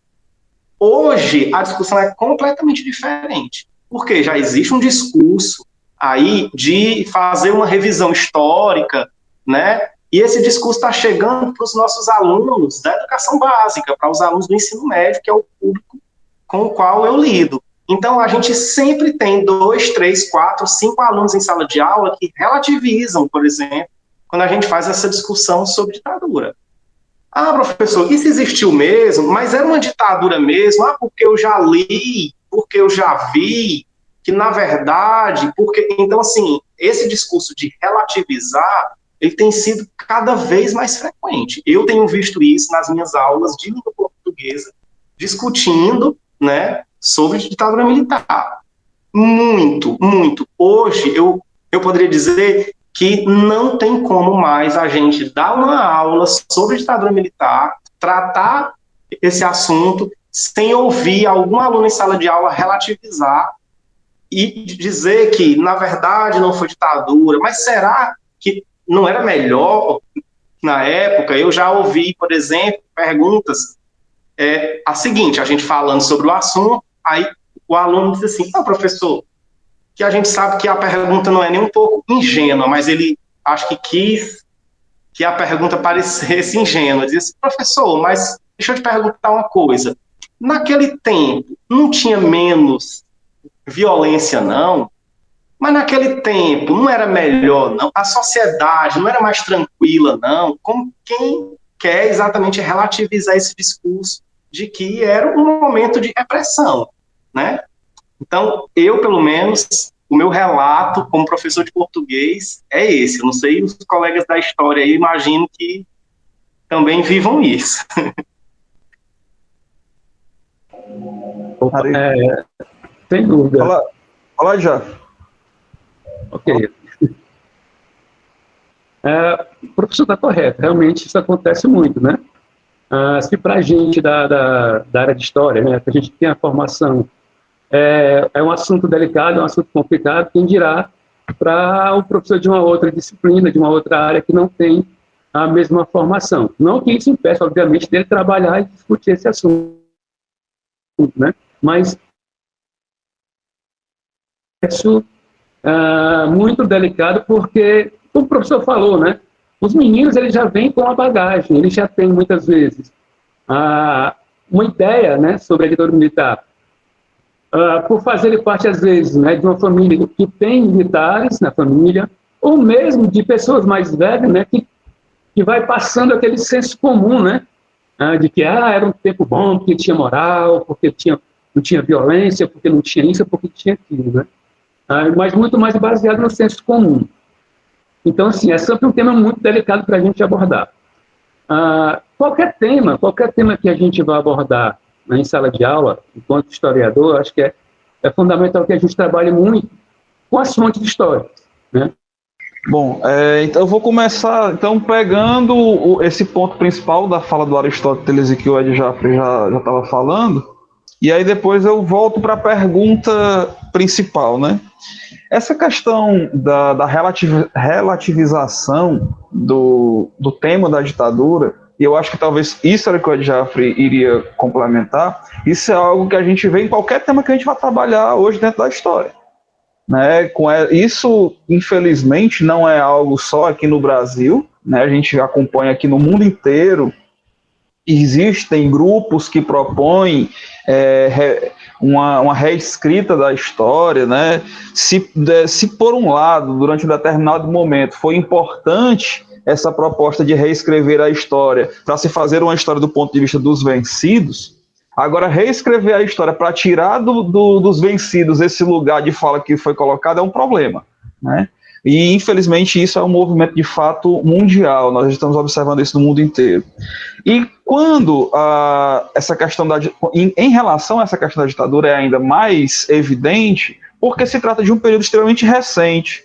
hoje a discussão é completamente diferente, porque já existe um discurso aí de fazer uma revisão histórica, né? E esse discurso está chegando para os nossos alunos da educação básica, para os alunos do ensino médio, que é o público com o qual eu lido. Então, a gente sempre tem dois, três, quatro, cinco alunos em sala de aula que relativizam, por exemplo, quando a gente faz essa discussão sobre ditadura. Ah, professor, isso existiu mesmo, mas era uma ditadura mesmo? Ah, porque eu já li, porque eu já vi, que na verdade, porque. Então, assim, esse discurso de relativizar, ele tem sido cada vez mais frequente. Eu tenho visto isso nas minhas aulas de língua portuguesa, discutindo, né, sobre ditadura militar. Muito, muito. Hoje, eu, eu poderia dizer que não tem como mais a gente dar uma aula sobre ditadura militar, tratar esse assunto sem ouvir algum aluno em sala de aula relativizar e dizer que, na verdade, não foi ditadura, mas será que não era melhor na época? Eu já ouvi, por exemplo, perguntas é, a seguinte, a gente falando sobre o assunto, Aí o aluno diz assim: ah, professor, que a gente sabe que a pergunta não é nem um pouco ingênua, mas ele acho que quis que a pergunta parecesse ingênua. Diz assim, professor, mas deixa eu te perguntar uma coisa. Naquele tempo, não tinha menos violência, não? Mas naquele tempo, não era melhor, não? A sociedade não era mais tranquila, não? Como quem quer exatamente relativizar esse discurso de que era um momento de repressão, né? Então, eu, pelo menos, o meu relato como professor de português é esse. Eu não sei os colegas da história aí, imagino que também vivam isso. Opa, é, sem dúvida. Fala, fala já. Ok. É, o professor está correto, realmente isso acontece muito, né? Ah, se para a gente da, da, da, área de história, né, que a gente tem a formação, é, é um assunto delicado, é um assunto complicado, quem dirá para o professor de uma outra disciplina, de uma outra área que não tem a mesma formação. Não que isso impeça, obviamente, dele trabalhar e discutir esse assunto, né? Mas isso é muito delicado porque, como o professor falou, né? Os meninos eles já vêm com a bagagem, eles já têm muitas vezes ah, uma ideia, né, sobre a ditadura militar. Ah, por fazerem parte às vezes, né, de uma família que tem militares na família, ou mesmo de pessoas mais velhas, né, que que vai passando aquele senso comum, né, ah, de que ah, era um tempo bom porque tinha moral, porque tinha não tinha violência, porque não tinha isso, porque tinha aquilo, né? Ah, mas muito mais baseado no senso comum. Então, assim, é sempre um tema muito delicado para a gente abordar. Qualquer tema, qualquer tema que a gente vá abordar né, em sala de aula, enquanto historiador, acho que é, é fundamental que a gente trabalhe muito com as fontes históricas, né? Bom, é, então eu vou começar então pegando o, esse ponto principal da fala do Aristóteles e que o Ed Jafre já estava falando, e aí depois eu volto para a pergunta principal, né? Essa questão da, da relativização do, do tema da ditadura, e eu acho que talvez isso era que o Jafre iria complementar, isso é algo que a gente vê em qualquer tema que a gente vai trabalhar hoje dentro da história. Né? Com isso, infelizmente, não é algo só aqui no Brasil, né? a gente acompanha aqui no mundo inteiro existem grupos que propõem é, uma, uma reescrita da história, né? Se, se por um lado, durante um determinado momento, foi importante essa proposta de reescrever a história para se fazer uma história do ponto de vista dos vencidos, agora reescrever a história para tirar do, do, dos vencidos esse lugar de fala que foi colocado é um problema, né? E infelizmente isso é um movimento de fato mundial, nós estamos observando isso no mundo inteiro. E quando ah, essa questão da em, em, relação a essa questão da ditadura é ainda mais evidente, porque se trata de um período extremamente recente,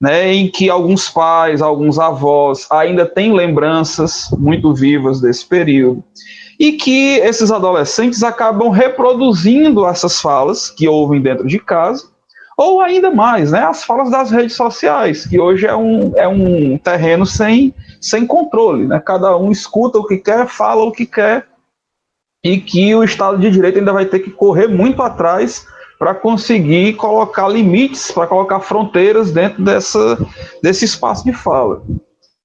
né, em que alguns pais, alguns avós ainda têm lembranças muito vivas desse período. E que esses adolescentes acabam reproduzindo essas falas que ouvem dentro de casa, ou ainda mais, né, as falas das redes sociais, que hoje é um, é um terreno sem, sem controle. Né? Cada um escuta o que quer, fala o que quer, e que o Estado de Direito ainda vai ter que correr muito atrás para conseguir colocar limites, para colocar fronteiras dentro dessa, desse espaço de fala.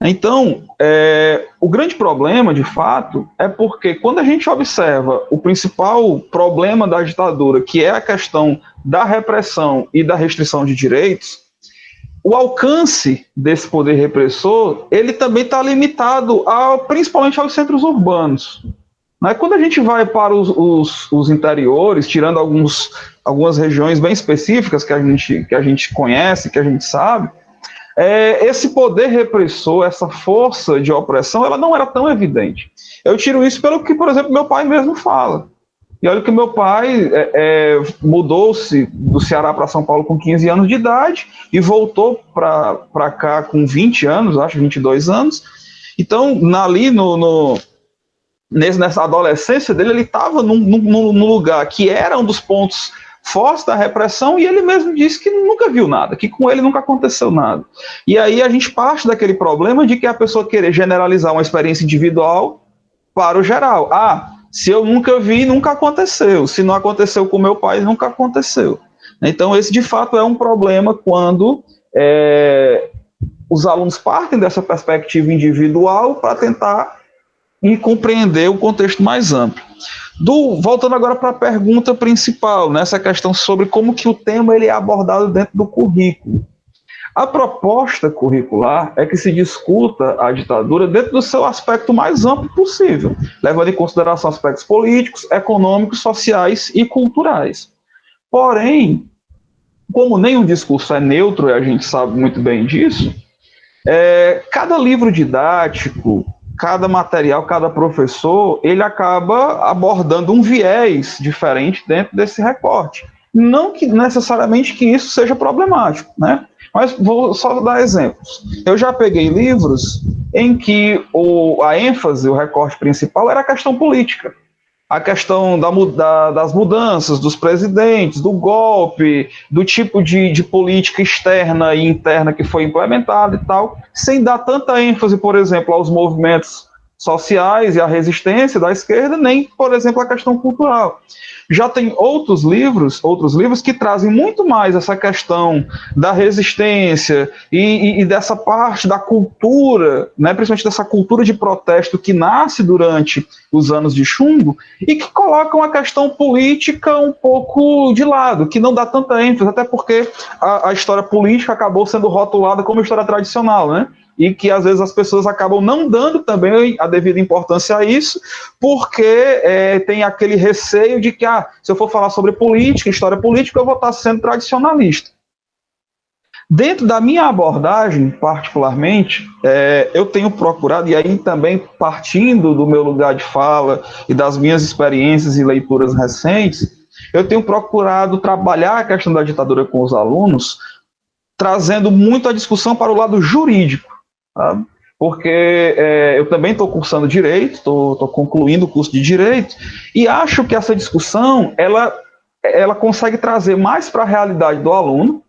Então, é, o grande problema, de fato, é porque quando a gente observa o principal problema da ditadura, que é a questão da repressão e da restrição de direitos, o alcance desse poder repressor, ele também está limitado a, principalmente aos centros urbanos. Né? Quando a gente vai para os, os, os, interiores, tirando alguns, algumas regiões bem específicas que a gente, que a gente conhece, que a gente sabe, é, esse poder repressor, essa força de opressão, ela não era tão evidente. Eu tiro isso pelo que, por exemplo, meu pai mesmo fala. E olha que meu pai é, é, mudou-se do Ceará para São Paulo com 15 anos de idade e voltou para cá com 20 anos, acho 22 anos. Então, ali no, no nessa adolescência dele, ele estava num, num, num lugar que era um dos pontos forte da repressão e ele mesmo disse que nunca viu nada, que com ele nunca aconteceu nada. E aí a gente parte daquele problema de que a pessoa querer generalizar uma experiência individual para o geral. Ah, se eu nunca vi, nunca aconteceu. Se não aconteceu com meu pai, nunca aconteceu. Então esse de fato é um problema quando é, os alunos partem dessa perspectiva individual para tentar e compreender o contexto mais amplo. Do, voltando agora para a pergunta principal, nessa né, questão sobre como que o tema ele é abordado dentro do currículo. A proposta curricular é que se discuta a ditadura dentro do seu aspecto mais amplo possível, levando em consideração aspectos políticos, econômicos, sociais e culturais. Porém, como nenhum discurso é neutro, e a gente sabe muito bem disso, é, cada livro didático, cada material, cada professor, ele acaba abordando um viés diferente dentro desse recorte. Não que necessariamente que isso seja problemático, né? Mas vou só dar exemplos. Eu já peguei livros em que o, a ênfase, o recorte principal era a questão política. A questão da, da, das mudanças, dos presidentes, do golpe, do tipo de, de política externa e interna que foi implementada e tal, sem dar tanta ênfase, por exemplo, aos movimentos sociais e à resistência da esquerda, nem, por exemplo, a questão cultural. Já tem outros livros, outros livros que trazem muito mais essa questão da resistência e, e, e dessa parte da cultura, né, principalmente dessa cultura de protesto que nasce durante os anos de chumbo e que colocam a questão política um pouco de lado, que não dá tanta ênfase, até porque a, a história política acabou sendo rotulada como história tradicional, né? E que às vezes as pessoas acabam não dando também a devida importância a isso, porque é, tem aquele receio de que, ah, se eu for falar sobre política, história política, eu vou estar sendo tradicionalista. Dentro da minha abordagem, particularmente, é, eu tenho procurado, e aí também partindo do meu lugar de fala e das minhas experiências e leituras recentes, eu tenho procurado trabalhar a questão da ditadura com os alunos, trazendo muito a discussão para o lado jurídico Sabe? Porque é, eu também estou cursando direito, estou concluindo o curso de direito, e acho que essa discussão ela, ela consegue trazer mais para a realidade do aluno,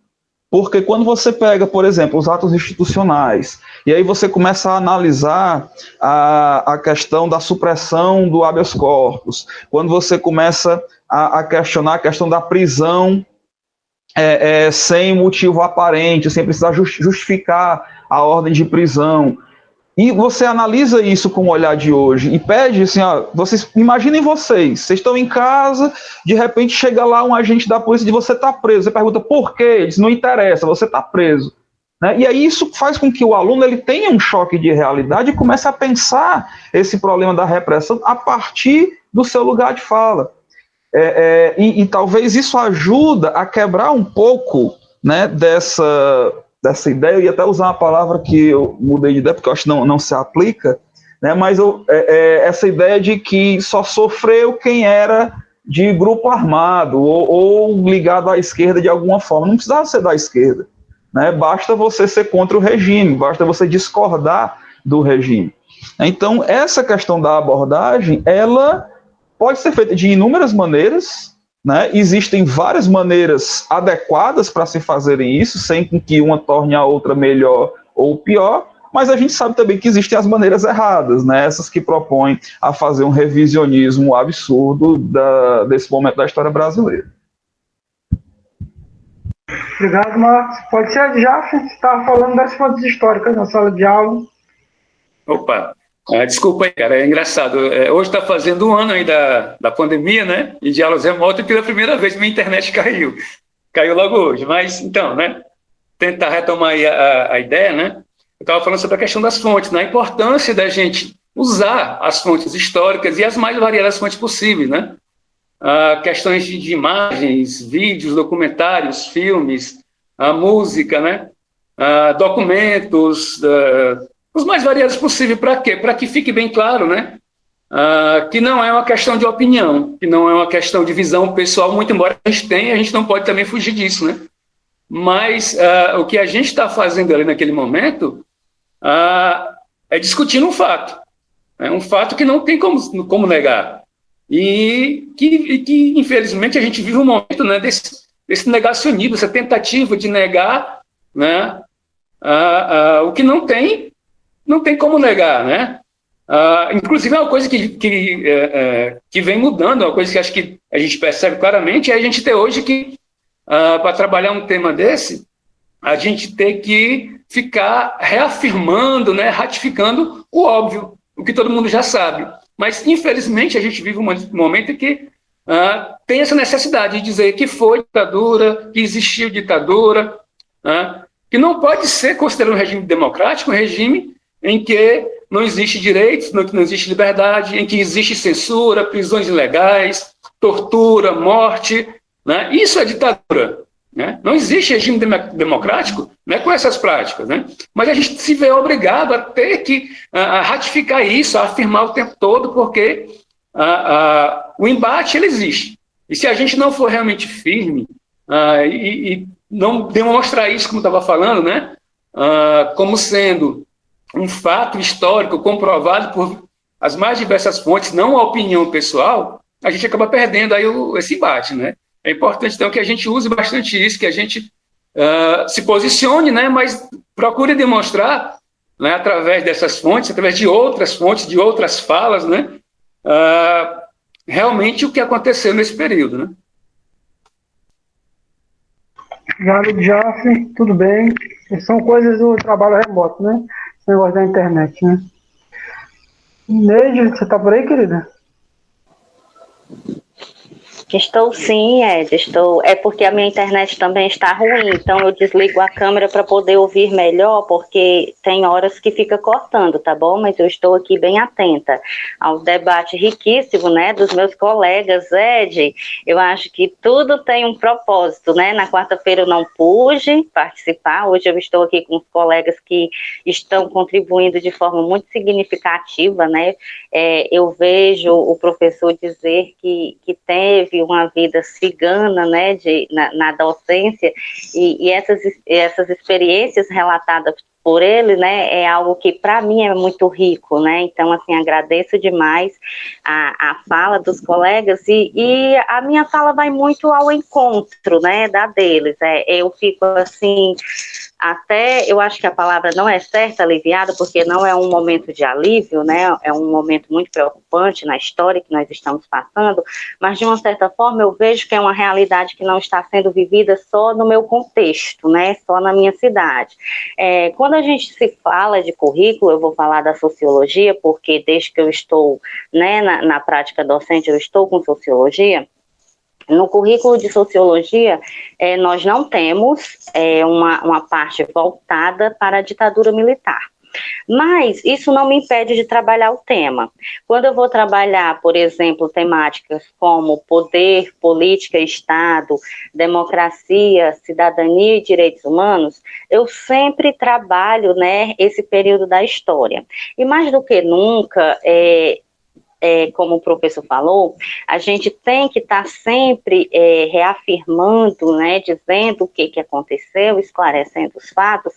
porque quando você pega, por exemplo, os atos institucionais, e aí você começa a analisar a, a questão da supressão do habeas corpus, quando você começa a, a questionar a questão da prisão é, é, sem motivo aparente, sem precisar justificar a ordem de prisão. E você analisa isso com o olhar de hoje e pede assim, ó, vocês imaginem vocês, vocês estão em casa, de repente chega lá um agente da polícia e você está preso. Você pergunta por quê? Ele diz, não interessa, você está preso. Né? E aí isso faz com que o aluno ele tenha um choque de realidade e comece a pensar esse problema da repressão a partir do seu lugar de fala. É, é, e, e talvez isso ajuda a quebrar um pouco né, dessa dessa ideia, eu ia até usar uma palavra que eu mudei de ideia, porque eu acho que não, não se aplica, né, mas eu, é, é, essa ideia de que só sofreu quem era de grupo armado ou, ou, ligado à esquerda de alguma forma. Não precisava ser da esquerda. Né? Basta você ser contra o regime, basta você discordar do regime. Então, essa questão da abordagem, ela pode ser feita de inúmeras maneiras, né? Existem várias maneiras adequadas para se fazerem isso, sem que uma torne a outra melhor ou pior, mas a gente sabe também que existem as maneiras erradas, né? essas que propõem a fazer um revisionismo absurdo da, desse momento da história brasileira. Obrigado, Marcos. Pode ser já, você estava falando das fontes históricas na sala de aula. Opa, ah, desculpa aí, cara, é engraçado. É, hoje está fazendo um ano aí da, da pandemia, né? E de aulas remotas, e pela primeira vez minha internet caiu. Caiu logo hoje. Mas, então, né? Tentar retomar aí a, a, ideia, né? Eu estava falando sobre a questão das fontes, né? A importância da gente usar as fontes históricas e as mais variadas fontes possíveis, né? Ah, questões de, de, imagens, vídeos, documentários, filmes, a música, né? Ah, documentos, ah, os mais variados possível. Para quê? Para que fique bem claro, né? Uh, que não é uma questão de opinião, que não é uma questão de visão pessoal, muito embora a gente tenha, a gente não pode também fugir disso, né? Mas uh, o que a gente está fazendo ali naquele momento uh, é discutindo um fato. É um fato que não tem como, como negar. E que, e que, infelizmente, a gente vive um momento né, desse, desse negacionismo, essa tentativa de negar né, o que não tem não tem como negar, né? Uh, inclusive, é uma coisa que, que, é, é, que vem mudando, uma coisa que acho que a gente percebe claramente, é a gente ter hoje que, uh, para trabalhar um tema desse, a gente ter que ficar reafirmando, né, ratificando o óbvio, o que todo mundo já sabe. Mas, infelizmente, a gente vive um momento que uh, tem essa necessidade de dizer que foi ditadura, que existiu ditadura, que não pode ser considerado um regime democrático, um regime em que não existe direitos, não, não existe liberdade, em que existe censura, prisões ilegais, tortura, morte. Né? Isso é ditadura. Né? Não existe regime democrático né, com essas práticas. Né? Mas a gente se vê obrigado a ter que a, a ratificar isso, a afirmar o tempo todo, porque a, o embate ele existe. E se a gente não for realmente firme e, e, não demonstrar isso, como estava falando, né, uh, como sendo um fato histórico comprovado por as mais diversas fontes, não a opinião pessoal, a gente acaba perdendo aí o, esse embate, né? É importante, então, que a gente use bastante isso, que a gente uh, se posicione, né? Mas procure demonstrar, né, através dessas fontes, através de outras fontes, de outras falas, né? Uh, realmente o que aconteceu nesse período, né? Obrigado, Jaffe. Tudo bem. São coisas do trabalho remoto, né? Esse negócio da internet, né? Neide, você tá por aí, querida? Estou sim, Ed, estou. É porque a minha internet também está ruim, então eu desligo a câmera para poder ouvir melhor, porque tem horas que fica cortando, tá bom? Mas eu estou aqui bem atenta ao debate riquíssimo, né, dos meus colegas, Ed. Eu acho que tudo tem um propósito, né? Na quarta-feira eu não pude participar, hoje eu estou aqui com os colegas que estão contribuindo de forma muito significativa, né? É, eu vejo o professor dizer que, que teve uma vida cigana, né, de, na, na docência, e, e, essas, essas experiências relatadas por ele, né, é algo que para mim é muito rico, né, então, assim, agradeço demais a, a fala dos colegas e, e a minha fala vai muito ao encontro, né, da deles, é, eu fico, assim, até eu acho que a palavra não é certa, aliviada, porque não é um momento de alívio, né? É um momento muito preocupante na história que nós estamos passando, mas de uma certa forma eu vejo que é uma realidade que não está sendo vivida só no meu contexto, né? Só na minha cidade. É, quando a gente se fala de currículo, eu vou falar da sociologia, porque desde que eu estou né, na, na prática docente, eu estou com sociologia. No currículo de sociologia, é, nós não temos é, uma, uma parte voltada para a ditadura militar. Mas isso não me impede de trabalhar o tema. Quando eu vou trabalhar, por exemplo, temáticas como poder, política, Estado, democracia, cidadania e direitos humanos, eu sempre trabalho né, esse período da história. E mais do que nunca, é, é, como o professor falou, a gente tem que estar tá sempre é, reafirmando, né, dizendo o que, que aconteceu, esclarecendo os fatos,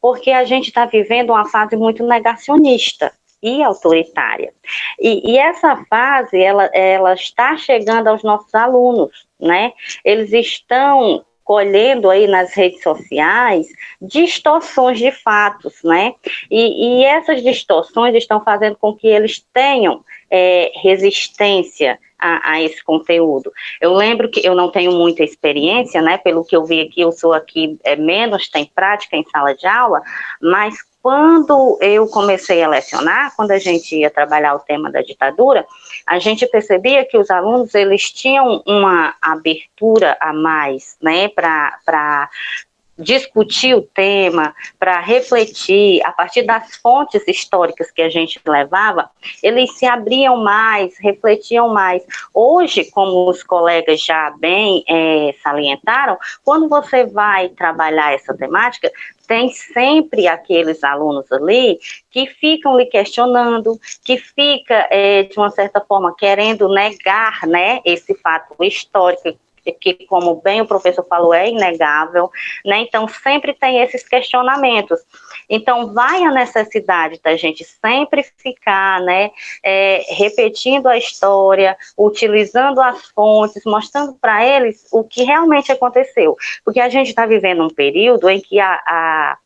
porque a gente está vivendo uma fase muito negacionista e autoritária. E, e, essa fase, ela, ela está chegando aos nossos alunos, né? Eles estão colhendo aí nas redes sociais distorções de fatos, né? E, e essas distorções estão fazendo com que eles tenham é, resistência a, a, esse conteúdo. Eu lembro que eu não tenho muita experiência, né? Pelo que eu vi aqui, eu sou aqui é, menos, tem prática em sala de aula, mas quando eu comecei a lecionar, quando a gente ia trabalhar o tema da ditadura, a gente percebia que os alunos eles tinham uma abertura a mais, né, para discutir o tema, para refletir a partir das fontes históricas que a gente levava, eles se abriam mais, refletiam mais. Hoje, como os colegas já bem é, salientaram, quando você vai trabalhar essa temática, tem sempre aqueles alunos ali que ficam lhe questionando, que fica, é, de uma certa forma, querendo negar, né, esse fato histórico que, como bem o professor falou, é inegável, né? Então, sempre tem esses questionamentos. Então, vai a necessidade da gente sempre ficar, né, é, repetindo a história, utilizando as fontes, mostrando para eles o que realmente aconteceu. Porque a gente está vivendo um período em que a, a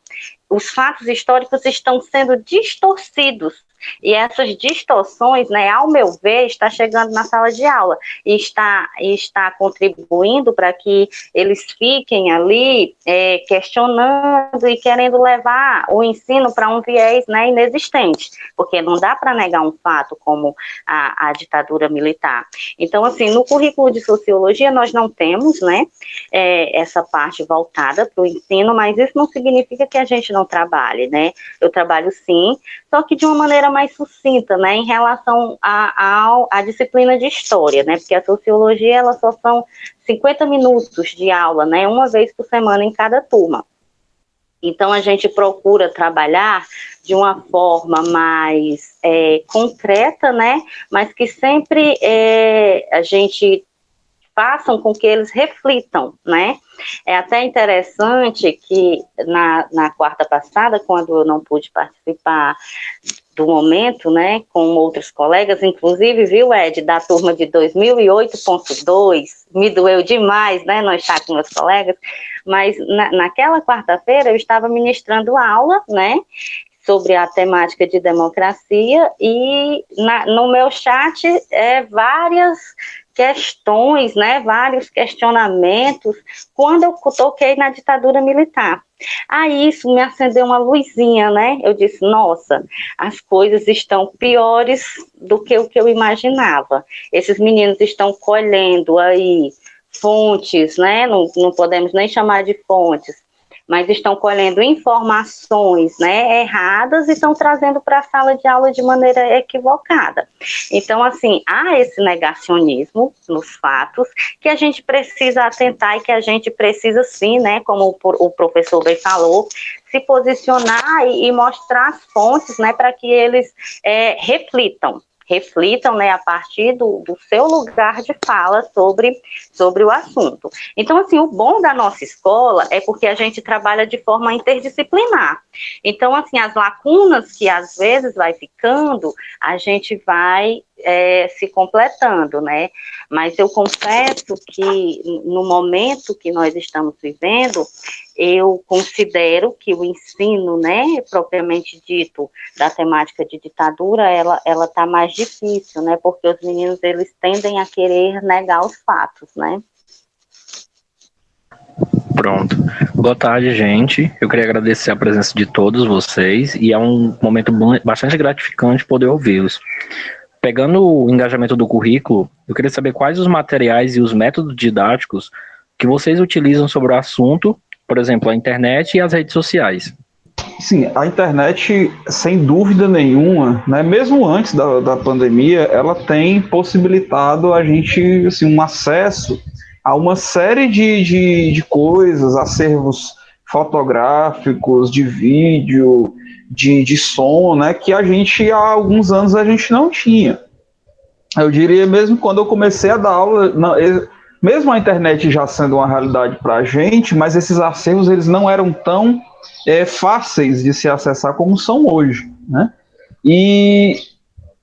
os fatos históricos estão sendo distorcidos e essas distorções, né, ao meu ver, está chegando na sala de aula e está, está contribuindo para que eles fiquem ali é, questionando e querendo levar o ensino para um viés né, inexistente, porque não dá para negar um fato como a, a, ditadura militar. Então, assim, no currículo de sociologia nós não temos, né, é, essa parte voltada para o ensino, mas isso não significa que a gente não trabalhe, né? Eu trabalho sim, só que de uma maneira mais sucinta, né, em relação à disciplina de história, né, porque a sociologia, ela só são 50 minutos de aula, né, uma vez por semana em cada turma. Então, a gente procura trabalhar de uma forma mais é, concreta, né, mas que sempre é, a gente façam com que eles reflitam, né? É até interessante que na, na quarta passada, quando eu não pude participar do momento, né, com outros colegas, inclusive, viu, Ed, da turma de 2008.2, me doeu demais, né, não estar com meus colegas, mas na, naquela quarta-feira eu estava ministrando aula, né, sobre a temática de democracia. E na, no meu chat é, várias questões, né, vários questionamentos quando eu toquei na ditadura militar. Aí isso me acendeu uma luzinha, né? Eu disse, nossa, as coisas estão piores do que o que eu imaginava. Esses meninos estão colhendo aí fontes, né? Não, não podemos nem chamar de fontes, mas estão colhendo informações né, erradas e estão trazendo para a sala de aula de maneira equivocada. Então, assim, há esse negacionismo nos fatos que a gente precisa atentar e que a gente precisa, sim, né, como o professor bem falou, se posicionar e, mostrar as fontes, né, para que eles é, reflitam reflitam né, a partir do, do, seu lugar de fala sobre, sobre o assunto. Então, assim, o bom da nossa escola é porque a gente trabalha de forma interdisciplinar. Então, assim, as lacunas que às vezes vai ficando, a gente vai é, se completando, né? Mas eu confesso que no momento que nós estamos vivendo, eu considero que o ensino, né, propriamente dito, da temática de ditadura, ela ela está mais difícil, né? Porque os meninos eles tendem a querer negar os fatos, né? Pronto. Boa tarde, gente. Eu queria agradecer a presença de todos vocês e é um momento bastante gratificante poder ouvi-los. Pegando o engajamento do currículo, eu queria saber quais os materiais e os métodos didáticos que vocês utilizam sobre o assunto, por exemplo, a internet e as redes sociais. Sim, a internet, sem dúvida nenhuma, né, mesmo antes da, da pandemia, ela tem possibilitado a gente assim, um acesso a uma série de, de, de coisas, acervos fotográficos, de vídeo, de, de som, né, que a gente há alguns anos a gente não tinha. Eu diria mesmo quando eu comecei a dar aula, não, mesmo a internet já sendo uma realidade para a gente, mas esses acervos eles não eram tão é, fáceis de se acessar como são hoje, né? E,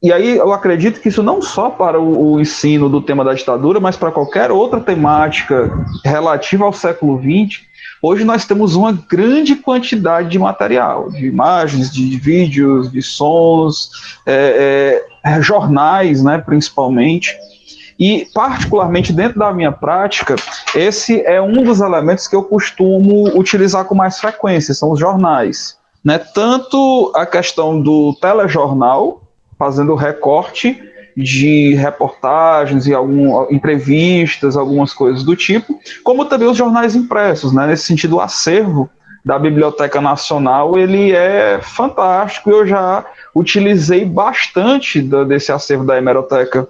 e aí eu acredito que isso não só para o, o ensino do tema da ditadura, mas para qualquer outra temática relativa ao século XX, Hoje nós temos uma grande quantidade de material, de imagens, de vídeos, de sons, é, é, jornais, né, principalmente. E, particularmente dentro da minha prática, esse é um dos elementos que eu costumo utilizar com mais frequência, são os jornais. Né? Tanto a questão do telejornal, fazendo recorte de reportagens e algum, entrevistas, algumas coisas do tipo, como também os jornais impressos, né? Nesse sentido, o acervo da Biblioteca Nacional ele é fantástico. Eu já utilizei bastante da, desse acervo da hemeroteca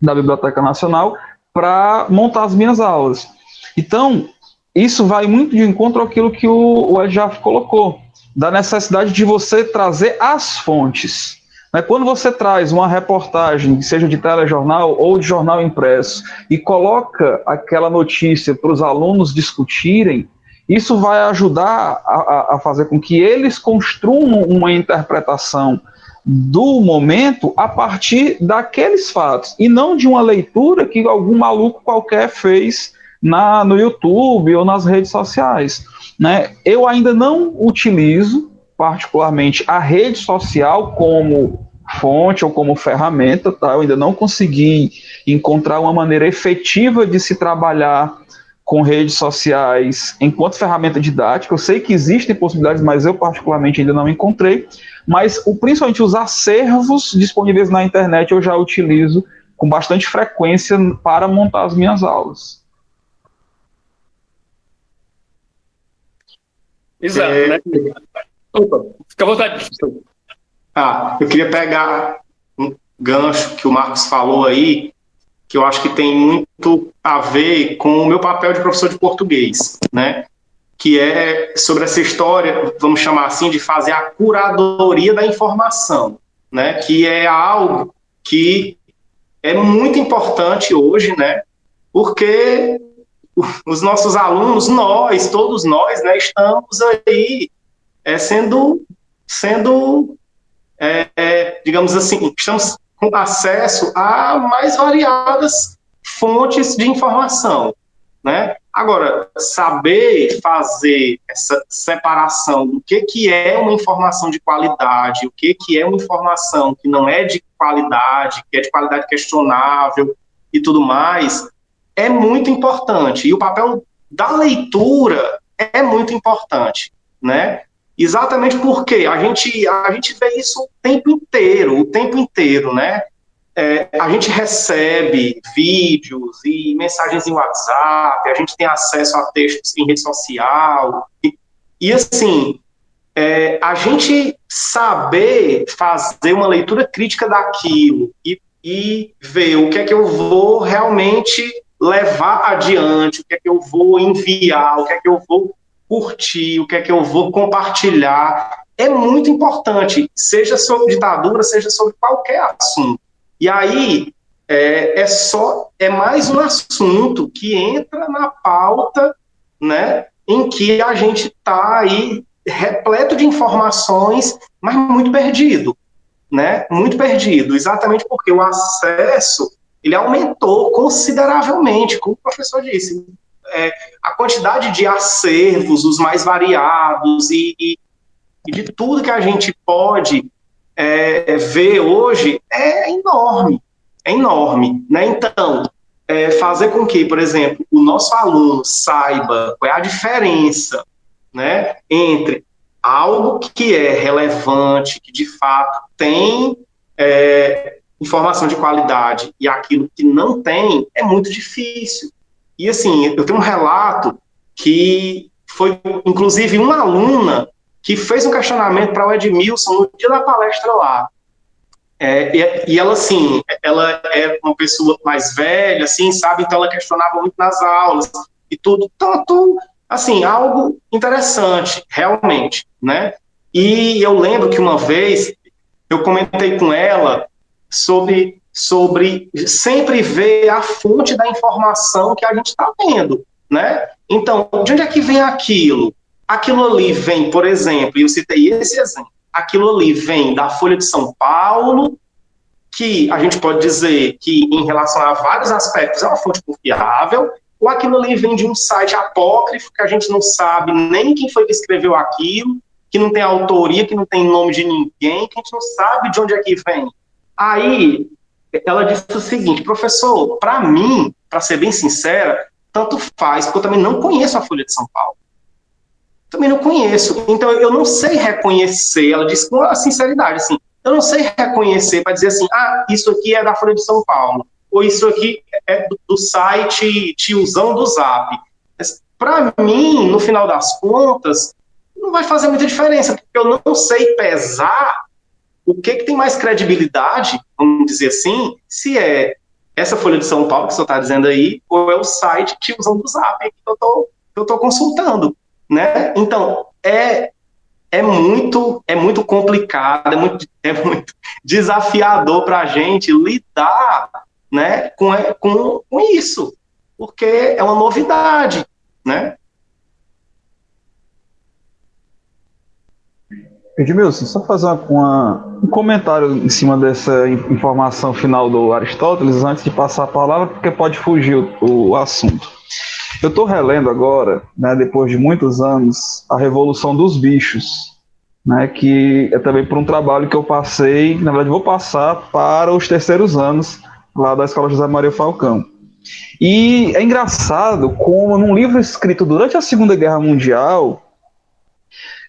da Biblioteca Nacional para montar as minhas aulas. Então, isso vai muito de encontro àquilo que o, o Edjaf colocou, da necessidade de você trazer as fontes. Mas quando você traz uma reportagem, seja de telejornal ou de jornal impresso, e coloca aquela notícia para os alunos discutirem, isso vai ajudar a, a, fazer com que eles construam uma interpretação do momento a partir daqueles fatos, e não de uma leitura que algum maluco qualquer fez na, no YouTube ou nas redes sociais. Né? Eu ainda não utilizo particularmente a rede social como fonte ou como ferramenta, tá? Eu ainda não consegui encontrar uma maneira efetiva de se trabalhar com redes sociais enquanto ferramenta didática. Eu sei que existem possibilidades, mas eu particularmente ainda não encontrei. Mas o, principalmente os acervos disponíveis na internet eu já utilizo com bastante frequência para montar as minhas aulas. Exato, é... né? Opa, fica à vontade. Ah, eu queria pegar um gancho que o Marcos falou aí, que eu acho que tem muito a ver com o meu papel de professor de português, né? Que é sobre essa história, vamos chamar assim, de fazer a curadoria da informação, né? Que é algo que é muito importante hoje, né? porque os nossos alunos, nós, todos nós, né, estamos aí é, sendo, sendo é, é, digamos assim, estamos com acesso a mais variadas fontes de informação, né? Agora, saber fazer essa separação do que, que é uma informação de qualidade, o que, que é uma informação que não é de qualidade, que é de qualidade questionável e tudo mais, é muito importante. E o papel da leitura é muito importante, né? Exatamente porque a gente, a gente vê isso o tempo inteiro, o tempo inteiro, né? É, a gente recebe vídeos e mensagens em WhatsApp, a gente tem acesso a textos em rede social, e, e assim, é, a gente saber fazer uma leitura crítica daquilo e, e ver o que é que eu vou realmente levar adiante, o que é que eu vou enviar, o que é que eu vou curtir, o que é que eu vou compartilhar, é muito importante, seja sobre ditadura, seja sobre qualquer assunto. E aí é, é só é mais um assunto que entra na pauta, né, em que a gente está aí repleto de informações, mas muito perdido, né? Muito perdido, exatamente porque o acesso ele aumentou consideravelmente, como o professor disse. É, a quantidade de acervos, os mais variados e, e, e de tudo que a gente pode é, ver hoje é enorme, é enorme, né? Então, é, fazer com que, por exemplo, o nosso aluno saiba qual é a diferença, né, entre algo que é relevante, que de fato tem é, informação de qualidade e aquilo que não tem é muito difícil. E assim, eu tenho um relato que foi, inclusive, uma aluna que fez um questionamento para o Edmilson no dia da palestra lá. É, e, e, ela, assim, ela é uma pessoa mais velha, assim, sabe? Então ela questionava muito nas aulas e tudo. Tanto, assim, algo interessante, realmente, né? E eu lembro que uma vez eu comentei com ela sobre, sobre sempre ver a fonte da informação que a gente está vendo, né? Então, de onde é que vem aquilo? Aquilo ali vem, por exemplo, eu citei esse exemplo, aquilo ali vem da Folha de São Paulo, que a gente pode dizer que, em relação a vários aspectos, é uma fonte confiável, ou aquilo ali vem de um site apócrifo que a gente não sabe nem quem foi que escreveu aquilo, que não tem autoria, que não tem nome de ninguém, que a gente não sabe de onde é que vem. Aí ela disse o seguinte, professor, para mim, para ser bem sincera, tanto faz, porque eu também não conheço a Folha de São Paulo. Também não conheço. Então eu não sei reconhecer. Ela disse com a sinceridade assim, eu não sei reconhecer para dizer assim, ah, isso aqui é da Folha de São Paulo, ou isso aqui é do, do site tiozão do Zap. Para mim, no final das contas, não vai fazer muita diferença, porque eu não sei pesar o que, que tem mais credibilidade, vamos dizer assim, se é essa Folha de São Paulo que você está dizendo aí, ou é o site tiozão do Zap que eu estou consultando, né? Então, é, é muito é muito complicado, é muito, é muito desafiador para a gente lidar né, com, com, com isso, porque é uma novidade, né? Edmilson, só fazer uma, uma, um comentário em cima dessa informação final do Aristóteles, antes de passar a palavra, porque pode fugir o, o assunto. Eu estou relendo agora, né, depois de muitos anos, a Revolução dos Bichos, né, que é também por um trabalho que eu passei, na verdade vou passar para os terceiros anos lá da Escola José Maria Falcão. E é engraçado como num livro escrito durante a Segunda Guerra Mundial,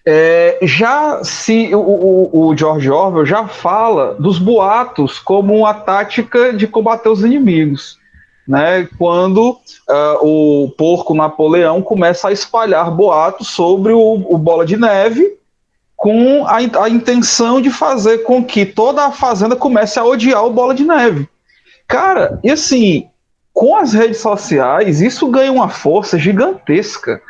é, já se o, o, o, George Orwell já fala dos boatos como uma tática de combater os inimigos, né? Quando uh, o porco Napoleão começa a espalhar boatos sobre o, o Bola de Neve, com a, a, intenção de fazer com que toda a fazenda comece a odiar o Bola de Neve. Cara, e assim, com as redes sociais, isso ganha uma força gigantesca.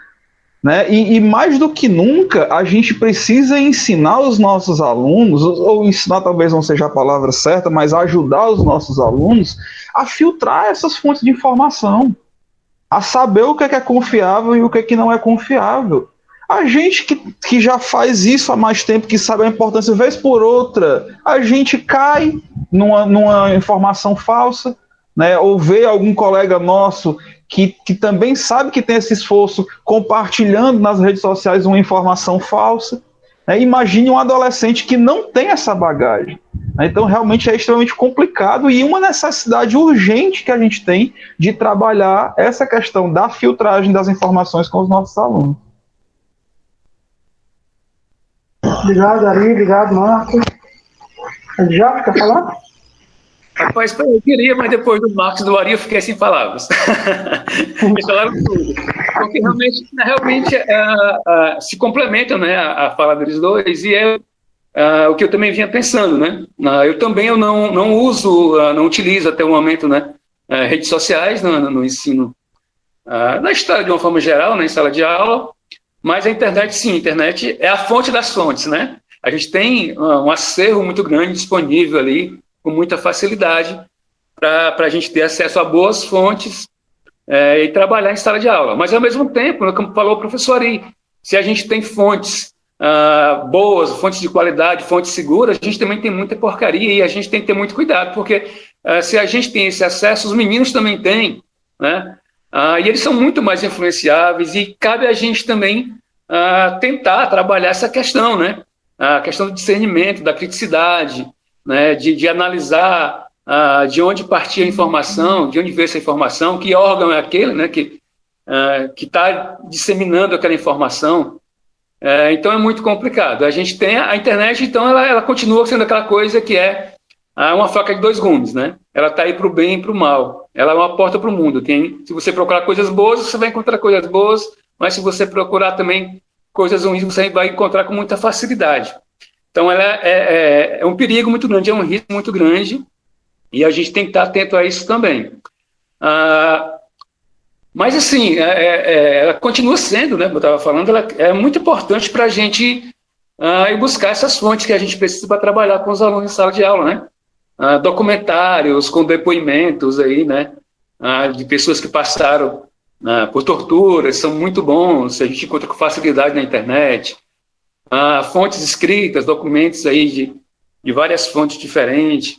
Né? E, e, mais do que nunca, a gente precisa ensinar os nossos alunos, ou ensinar talvez não seja a palavra certa, mas ajudar os nossos alunos a filtrar essas fontes de informação. a saber o que é, que é confiável e o que é que não é confiável. A gente que, que já faz isso há mais tempo, que sabe a importância, vez por outra, a gente cai numa, numa informação falsa, né? ou vê algum colega nosso que, que também sabe que tem esse esforço compartilhando nas redes sociais uma informação falsa. Né? Imagine um adolescente que não tem essa bagagem. Né? Então, realmente é extremamente complicado e uma necessidade urgente que a gente tem de trabalhar essa questão da filtragem das informações com os nossos alunos. Obrigado, Ari. Obrigado, Marcos. Já quer falar? Rapaz, eu queria, mas depois do Marcos do Ari eu fiquei sem palavras. Eles falaram tudo. Porque realmente, realmente uh, uh, se complementam né, a, a, fala deles dois e é uh, o que eu também vinha pensando. Né? eu também eu não, não uso, não utilizo até o momento né, redes sociais no, no ensino, na história de uma forma geral, né, sala de aula, mas a internet, sim, a internet é a fonte das fontes, né? A gente tem ah, um acervo muito grande disponível ali, com muita facilidade, para a gente ter acesso a boas fontes é, e trabalhar em sala de aula. Mas, ao mesmo tempo, né, como falou o professor aí, se a gente tem fontes ah, boas, fontes de qualidade, fontes seguras, a gente também tem muita porcaria e a gente tem que ter muito cuidado, porque ah, se a gente tem esse acesso, os meninos também têm, né? Ah, e eles são muito mais influenciáveis e cabe a gente também ah, tentar trabalhar essa questão, né? A questão do discernimento, da criticidade, né? de, de analisar ah, de onde partia a informação, de onde veio essa informação, que órgão é aquele né? que ah, está disseminando aquela informação. É, então é muito complicado. A gente tem a internet, então ela, ela continua sendo aquela coisa que é ah, uma faca de dois gumes, né? Ela está aí para o bem e para o mal. Ela é uma porta para o mundo. Tem, se você procurar coisas boas, você vai encontrar coisas boas, mas se você procurar também coisas ruins, você vai encontrar com muita facilidade. Então, ela é, é, é um perigo muito grande, é um risco muito grande, e a gente tem que estar atento a isso também. Ah, mas, assim, é, é, é ela continua sendo, né, como eu estava falando, ela é muito importante para a gente ah, ir buscar essas fontes que a gente precisa para trabalhar com os alunos em sala de aula, né? Ah, documentários com depoimentos aí, né, ah, de pessoas que passaram ah, por torturas, são muito bons, a gente encontra com facilidade na internet. Fontes escritas, documentos aí de, de várias fontes diferentes.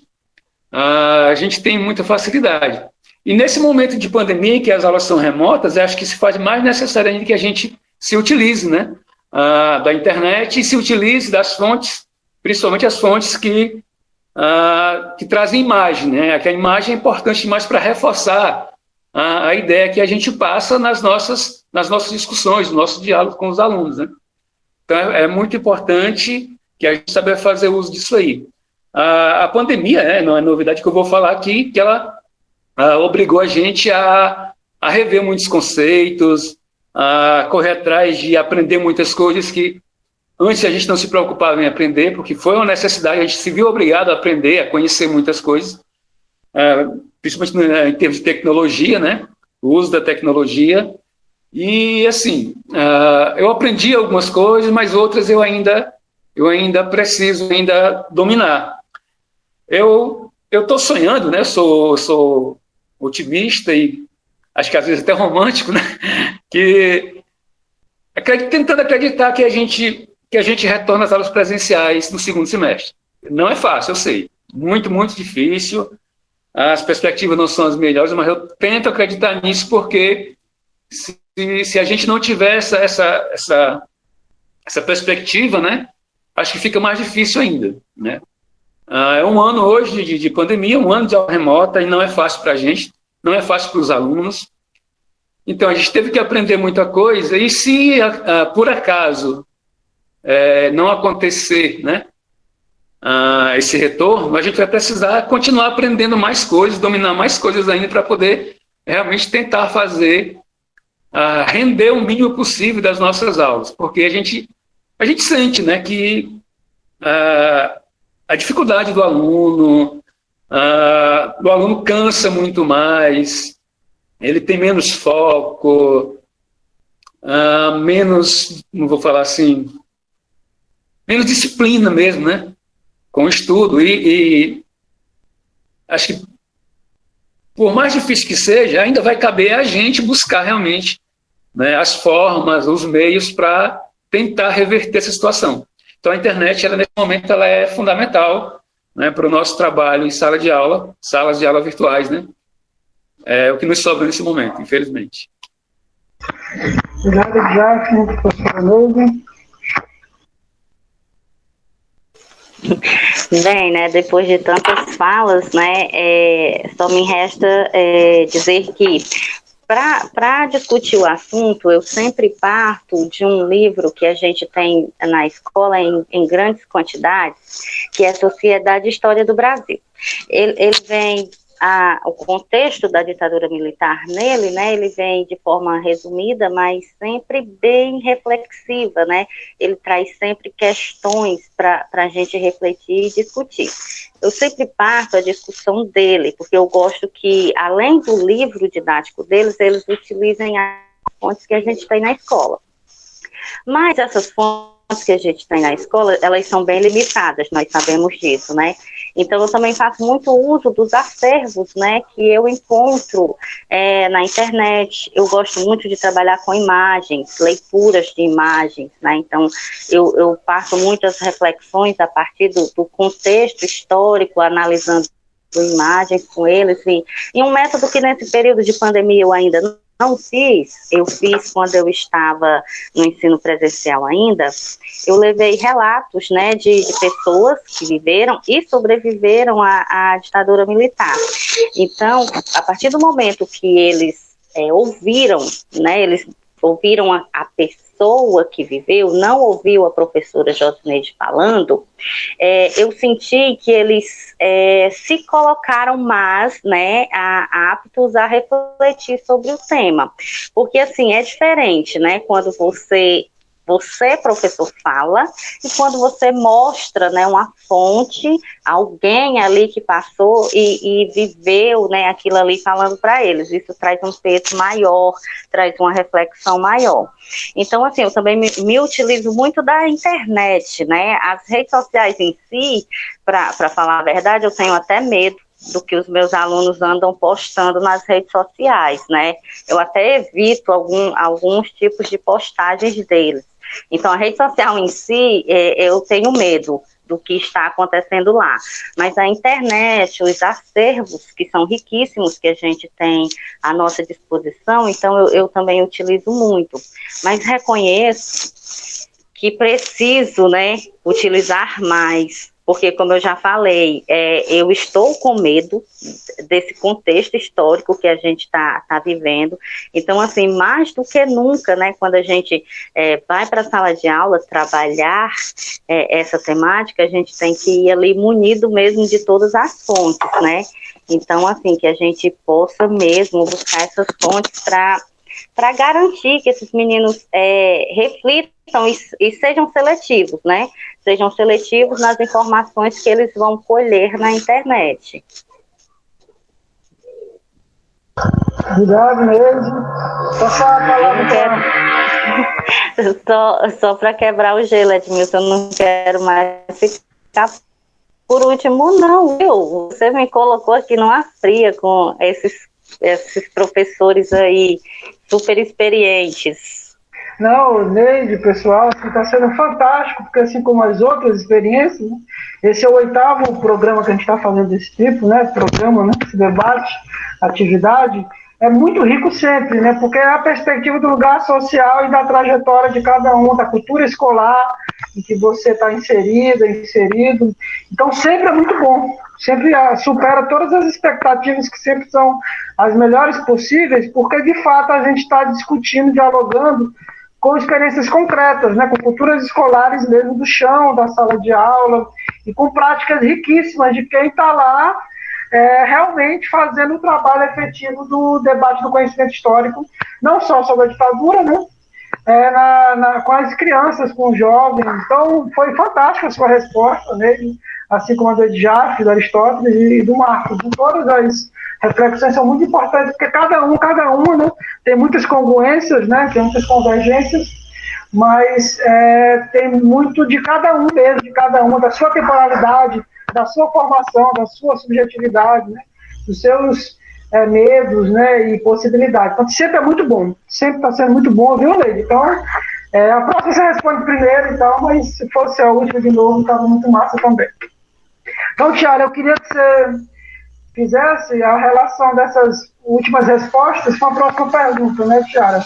a gente tem muita facilidade. E nesse momento de pandemia, em que as aulas são remotas, acho que se faz mais necessário ainda que a gente se utilize né, da internet e se utilize das fontes, principalmente as fontes que que trazem imagem, né? Que a imagem é importante demais para reforçar a, a, ideia que a gente passa nas nossas, nas nossas discussões, no nosso diálogo com os alunos, né? Então, é, é muito importante que a gente saiba fazer uso disso aí. A, a pandemia, né, não é novidade que eu vou falar aqui, que ela uh, obrigou a gente a, a rever muitos conceitos, a correr atrás de aprender muitas coisas que Antes a gente não se preocupava em aprender, porque foi uma necessidade, a gente se viu obrigado a aprender, a conhecer muitas coisas, uh, principalmente em termos de tecnologia, né? O uso da tecnologia. E assim, uh, eu aprendi algumas coisas, mas outras eu ainda eu ainda preciso ainda dominar. Eu eu estou sonhando, né? Sou sou otimista e acho que às vezes até romântico, né? Que tentando acreditar que a gente que a gente retorna às aulas presenciais no segundo semestre. Não é fácil, eu sei. Muito, muito difícil. As perspectivas não são as melhores, mas eu tento acreditar nisso porque se, se a gente não tiver essa, essa, essa, essa perspectiva, né, acho que fica mais difícil ainda. Né? Ah, é um ano hoje de, de pandemia, um ano de aula remota, e não é fácil para a gente, não é fácil para os alunos. Então, a gente teve que aprender muita coisa, e se, ah, por acaso, é, não acontecer né, uh, esse retorno, a gente vai precisar continuar aprendendo mais coisas, dominar mais coisas ainda para poder realmente tentar fazer uh, render o mínimo possível das nossas aulas, porque a gente, a gente sente né, que uh, a dificuldade do aluno, uh, o aluno cansa muito mais, ele tem menos foco, menos, não vou falar assim, menos disciplina mesmo, né? Com o estudo. E, e, acho que por mais difícil que seja, ainda vai caber a gente buscar realmente né, as formas, os meios para tentar reverter essa situação. Então, a internet, ela, nesse momento, ela é fundamental né, para o nosso trabalho em sala de aula, salas de aula virtuais, né? É o que nos sobra nesse momento, infelizmente. Obrigado, Jack, professora Neuza. Bem, né, depois de tantas falas, né, é, só me resta é, dizer que para discutir o assunto, eu sempre parto de um livro que a gente tem na escola em, em grandes quantidades, que é Sociedade História do Brasil. Ele, ele vem a, o contexto da ditadura militar nele, né, ele vem de forma resumida, mas sempre bem reflexiva, né, ele traz sempre questões para a gente refletir e discutir. Eu sempre parto a discussão dele, porque eu gosto que, além do livro didático deles, eles utilizem as fontes que a gente tem na escola. Mas essas fontes que a gente tem na escola, elas são bem limitadas, nós sabemos disso, né? Então, eu também faço muito uso dos acervos, né, que eu encontro é, na internet. Eu gosto muito de trabalhar com imagens, leituras de imagens, né? Então, eu, eu passo muitas reflexões a partir do, do contexto histórico, analisando imagens com eles, e, e um método que nesse período de pandemia eu ainda não não fiz, eu fiz quando eu estava no ensino presencial ainda, eu levei relatos né, de, de pessoas que viveram e sobreviveram à, à, ditadura militar. Então, a partir do momento que eles é, ouviram, né, eles ouviram a, a pessoa, que viveu não ouviu a professora Josineide falando, é, eu senti que eles é, se colocaram mais né, a, aptos a refletir sobre o tema. Porque, assim, é diferente, né, quando você você, professor, fala, e quando você mostra né, uma fonte, alguém ali que passou e, e viveu né, aquilo ali falando para eles, isso traz um peso maior, traz uma reflexão maior. Então, assim, eu também me, me utilizo muito da internet, né? As redes sociais em si, para falar a verdade, eu tenho até medo do que os meus alunos andam postando nas redes sociais, né? Eu até evito algum, alguns tipos de postagens deles. Então, a rede social em si, é, eu tenho medo do que está acontecendo lá. Mas a internet, os acervos, que são riquíssimos, que a gente tem à nossa disposição, então eu, eu também utilizo muito. Mas reconheço que preciso, né, utilizar mais porque, como eu já falei, é, eu estou com medo desse contexto histórico que a gente está tá vivendo. Então, assim, mais do que nunca, né, quando a gente é, vai para a sala de aula trabalhar é, essa temática, a gente tem que ir ali munido mesmo de todas as fontes, né? Então, assim, que a gente possa mesmo buscar essas fontes para para garantir que esses meninos é, reflitam e, e, sejam seletivos, né? Sejam seletivos nas informações que eles vão colher na internet. Obrigado mesmo. Só Só, só para quebrar o gelo, Edmilson, eu não quero mais ficar por último, não, viu? Você me colocou aqui numa fria com esses esses professores aí super experientes. Não, Neide, pessoal, está sendo fantástico, porque assim como as outras experiências, né, esse é o oitavo programa que a gente está fazendo desse tipo, né? Programa, né? Esse debate, atividade, é muito rico sempre, né? Porque é a perspectiva do lugar social e da trajetória de cada um, da cultura escolar em que você está inserida, inserido. Então sempre é muito bom sempre ah, supera todas as expectativas que sempre são as melhores possíveis, porque de fato a gente está discutindo, dialogando com experiências concretas, né, com culturas escolares mesmo do chão, da sala de aula, e com práticas riquíssimas de quem está lá é, realmente fazendo o trabalho efetivo do debate do conhecimento histórico, não só sobre a ditadura, né, é, na, na, com as crianças, com os jovens. Então, foi fantástica a sua resposta, né? assim como a do Edjaf, do Aristóteles e do Marcos. Em todas as reflexões são muito importantes, porque cada um, cada uma, né, tem muitas congruências, né, tem muitas convergências, mas é, tem muito de cada um mesmo, de cada uma, da sua temporalidade, da sua formação, da sua subjetividade, né, dos seus é, medos né, e possibilidades. Então, sempre é muito bom, sempre está sendo muito bom, viu, Leide? Então, é, a próxima você responde primeiro e tal, mas se fosse a última de novo, estava muito massa também. Então, Tiara, eu queria que você fizesse a relação dessas últimas respostas com a próxima pergunta, né, Tiara?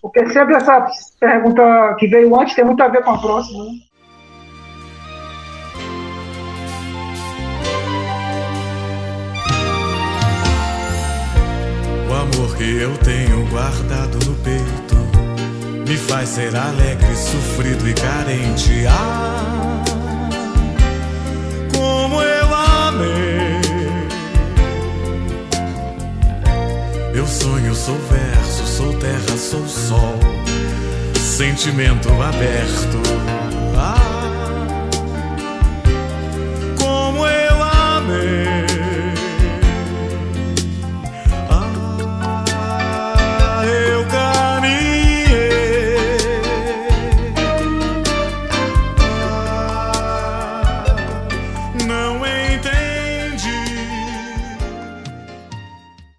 Porque sempre essa pergunta que veio antes tem muito a ver com a próxima, né? Amor que eu tenho guardado no peito me faz ser alegre, sofrido e carente. Ah, como eu amei. Eu sonho, sou verso, sou terra, sou sol, sentimento aberto. Ah,